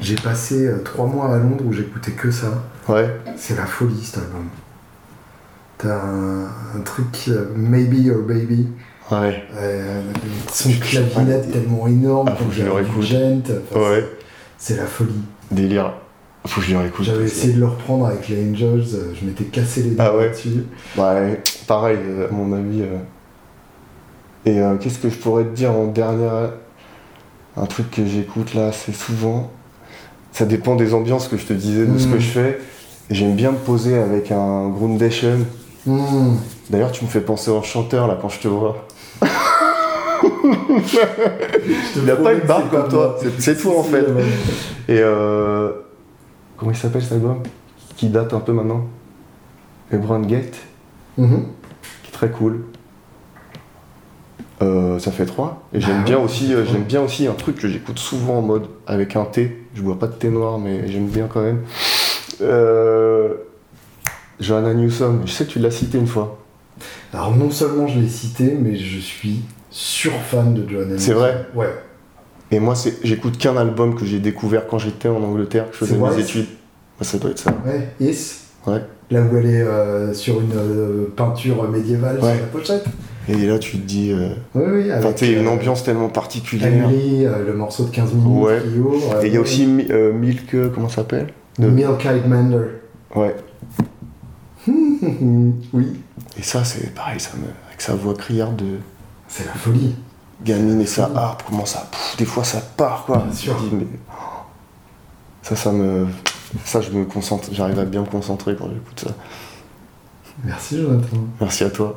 J'ai, passé euh, trois mois à Londres où j'écoutais que ça. Ouais. C'est la folie cet album. T'as un, un truc, euh, Maybe Your Baby, Ouais. euh, son clavinette tellement énorme, Ah, faut que je le enfin, Ouais. c'est la folie. Délire. Faut que je le réécoute. J'avais essayé de le reprendre avec les Angels, euh, je m'étais cassé les doigts Ah ouais là-dessus. Ouais, pareil, à mon avis. Et euh, qu'est-ce que je pourrais te dire en dernière. Un truc que j'écoute là assez souvent? Ça dépend des ambiances que je te disais, de ce que je fais. J'aime bien me poser avec un Groundation. Mmh. D'ailleurs, tu me fais penser au chanteur là quand je te vois. Il a pas une barbe comme toi, c'est- c'est toi, en fait. Et euh. Comment il s'appelle cet album? Qui date un peu maintenant Lebron Gate, Mhm. qui est très cool. Euh, ça fait 3. Et j'aime ouais, bien aussi, euh, j'aime bien aussi un truc que j'écoute souvent en mode avec un thé. Je bois pas de thé noir, mais j'aime bien quand même. Euh, Johanna Newsom, je sais que tu l'as cité une fois. Alors non seulement je l'ai cité, mais je suis sur-fan de Johan C'est vrai Ouais. Et moi, j'écoute qu'un album que j'ai découvert quand j'étais en Angleterre, que je faisais mes études. Ça doit être ça. Ouais, Is. Ouais. Là où elle est sur une peinture médiévale Ouais. sur la pochette. Et là, tu te dis. euh, Oui, oui, avec a une euh, ambiance tellement particulière. Emily, euh, le morceau de 15 minutes Ouais. qui ouvre. Et il y a euh, aussi Mi- euh, Milk, euh, comment ça s'appelle? De- Milk-Eyed Mander. Ouais. oui, Et ça, c'est pareil, ça me... avec sa voix criarde de c'est la folie. gamine et sa harpe, comment ça. pff, des fois, ça part, quoi. Bien sûr. dis, mais. Ça, ça me. Ça, je me concentre. J'arrive à bien me concentrer quand j'écoute ça. Merci Jonathan. Merci à toi.